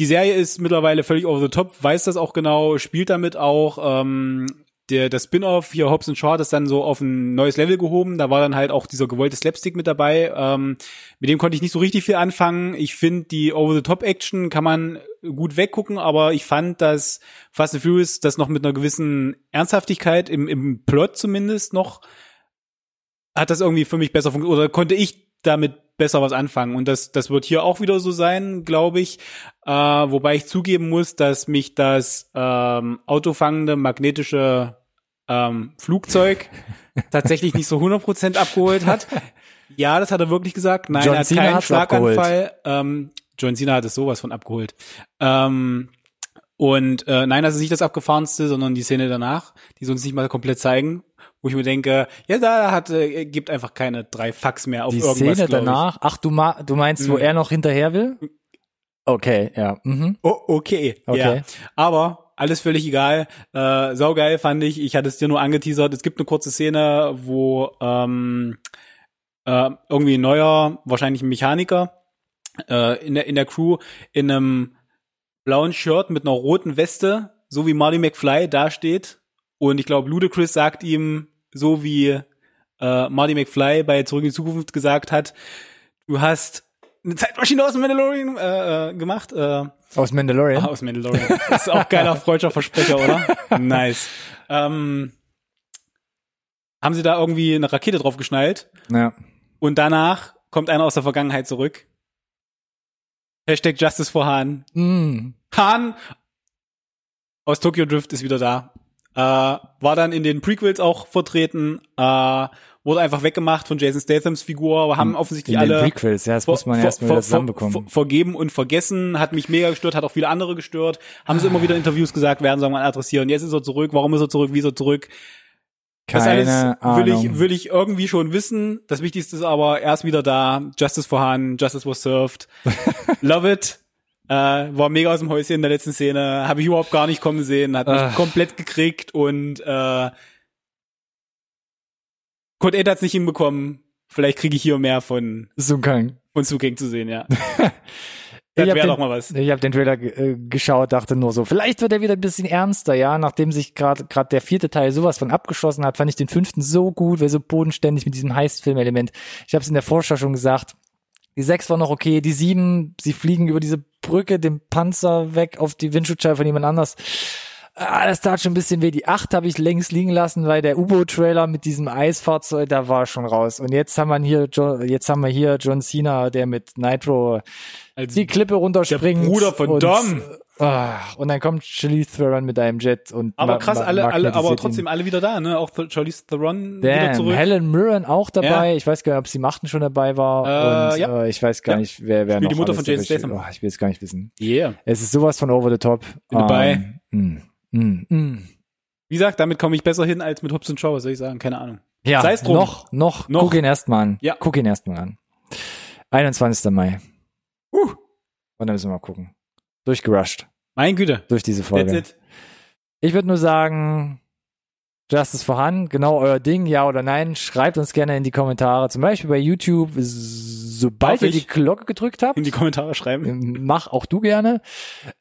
die Serie ist mittlerweile völlig over the top, weiß das auch genau, spielt damit auch, ähm, der, der Spin-off hier Hobbs Shaw ist dann so auf ein neues Level gehoben. Da war dann halt auch dieser gewollte Slapstick mit dabei. Ähm, mit dem konnte ich nicht so richtig viel anfangen. Ich finde, die Over-the-Top-Action kann man gut weggucken, aber ich fand, dass Fast and Furious das noch mit einer gewissen Ernsthaftigkeit im, im Plot zumindest noch hat das irgendwie für mich besser funktioniert oder konnte ich damit besser was anfangen. Und das, das wird hier auch wieder so sein, glaube ich. Äh, wobei ich zugeben muss, dass mich das ähm, autofangende magnetische ähm, Flugzeug tatsächlich nicht so 100% abgeholt hat. Ja, das hat er wirklich gesagt. Nein, John er hat Cena keinen Schlaganfall. Ähm, John Cena hat es sowas von abgeholt. Ähm, und äh, nein, das ist nicht das abgefahrenste, sondern die Szene danach, die sie uns nicht mal komplett zeigen, wo ich mir denke, ja, da hat äh, gibt einfach keine drei Fax mehr auf Die irgendwas. Szene danach. Ach, du, ma du meinst, wo Mhm. er noch hinterher will? Okay, ja. Mhm. Oh, okay. Okay. Ja. Aber alles völlig egal. Äh, saugeil fand ich. Ich hatte es dir nur angeteasert. Es gibt eine kurze Szene, wo ähm, äh, irgendwie ein neuer, wahrscheinlich ein Mechaniker äh, in der in der Crew in einem blauen Shirt mit einer roten Weste, so wie Marty McFly dasteht. Und ich glaube, Ludacris sagt ihm, so wie äh, Marty McFly bei Zurück in die Zukunft gesagt hat, du hast eine Zeitmaschine aus dem Mandalorian äh, äh, gemacht. Äh, Aus Mandalorian. Ah, aus Mandalorian. Das ist auch geiler freudscher Versprecher, oder? Nice. Ähm, haben sie da irgendwie eine Rakete drauf geschnallt Ja. und danach kommt einer aus der Vergangenheit zurück. Hashtag Justice for Han. Mm. Han aus Tokyo Drift ist wieder da. Äh, war dann in den Prequels auch vertreten, äh, wurde einfach weggemacht von Jason Stathams Figur, aber haben offensichtlich In den alle Prequels, ja, das muss man wieder ver- zusammenbekommen. ver- Vergeben und vergessen, hat mich mega gestört, hat auch viele andere gestört. Haben sie immer wieder in Interviews gesagt, werden sie mal adressieren. Jetzt ist er zurück, warum ist er zurück, wie ist er zurück? Das Keine alles will Ahnung. ich, will ich irgendwie schon wissen. Das Wichtigste ist aber, er ist wieder da. Justice for Han, Justice was served. Love it. Äh, war mega aus dem Häuschen in der letzten Szene. Habe ich überhaupt gar nicht kommen sehen. Hat mich Ah. komplett gekriegt und äh, Code 8 hat's nicht hinbekommen. Vielleicht kriege ich hier mehr von, Sung von Zugängen zu sehen, ja. Ich Das hab wäre den- doch mal was. Ich habe den Trailer ge- äh, geschaut, dachte nur so, vielleicht wird er wieder ein bisschen ernster, ja. Nachdem sich gerade gerade der vierte Teil sowas von abgeschossen hat, fand ich den fünften so gut, weil so bodenständig mit diesem Heist-Film-Element. Ich habe es in der Vorschau schon gesagt. Die sechs war noch okay, die sieben, sie fliegen über diese Brücke, den Panzer weg auf die Windschutzscheibe von jemand anders. Ah, das tat schon ein bisschen weh. Die acht habe ich längst liegen lassen, weil der U-Boot-Trailer mit diesem Eisfahrzeug, da war schon raus. Und jetzt haben wir hier, Jo- jetzt haben wir hier John Cena, der mit Nitro Also, die Klippe runterspringt. Der Bruder von Dom. Ah, und dann kommt Charlize Theron mit einem Jet und aber krass, alle, alle, aber trotzdem ihn. alle wieder da, ne? Auch Charlize Theron wieder Damn, zurück. Helen Mirren auch dabei. Ich weiß gar nicht, ob sie im achten schon dabei war. Äh, und ja. äh, ich weiß gar Ja. nicht, wer, wer noch die Mutter von Jason. Statham. Oh, ich will es gar nicht wissen. Yeah. Es ist sowas von over the top. Dabei. Ähm, mm, mm, mm. Wie gesagt, damit komme ich besser hin als mit Hobbs und Shaw, soll ich sagen? Keine Ahnung. Ja, Sei's drum. noch, noch, Noch. guck ihn erstmal an. Ja. Guck ihn erstmal an. 21. Mai. Uh. Und dann müssen wir mal gucken. Durchgerusht. Mein Güte. Durch diese Folge. That's it. Ich würde nur sagen, Justice vorhanden, genau euer Ding, ja oder nein. Schreibt uns gerne in die Kommentare, zum Beispiel bei YouTube, sobald ihr die Glocke gedrückt habt. In die Kommentare schreiben. Mach auch du gerne,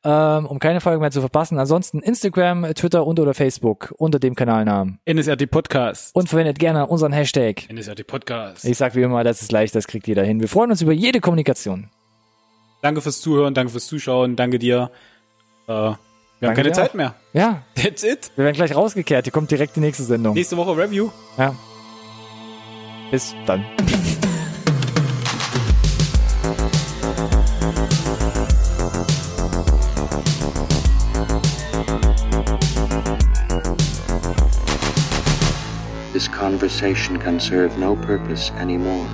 ähm, um keine Folge mehr zu verpassen. Ansonsten Instagram, Twitter und oder Facebook unter dem Kanalnamen. NSRT Podcast. Und verwendet gerne unseren Hashtag. NSRT Podcast. Ich sag wie immer, das ist leicht, das kriegt jeder hin. Wir freuen uns über jede Kommunikation. Danke fürs Zuhören, danke fürs Zuschauen, danke dir. Äh, wir haben Danke keine dir Zeit auch. mehr. Ja, That's it. wir werden gleich rausgekehrt. Hier kommt direkt die nächste Sendung. Nächste Woche Review. Ja. Bis dann. This conversation can serve no purpose anymore.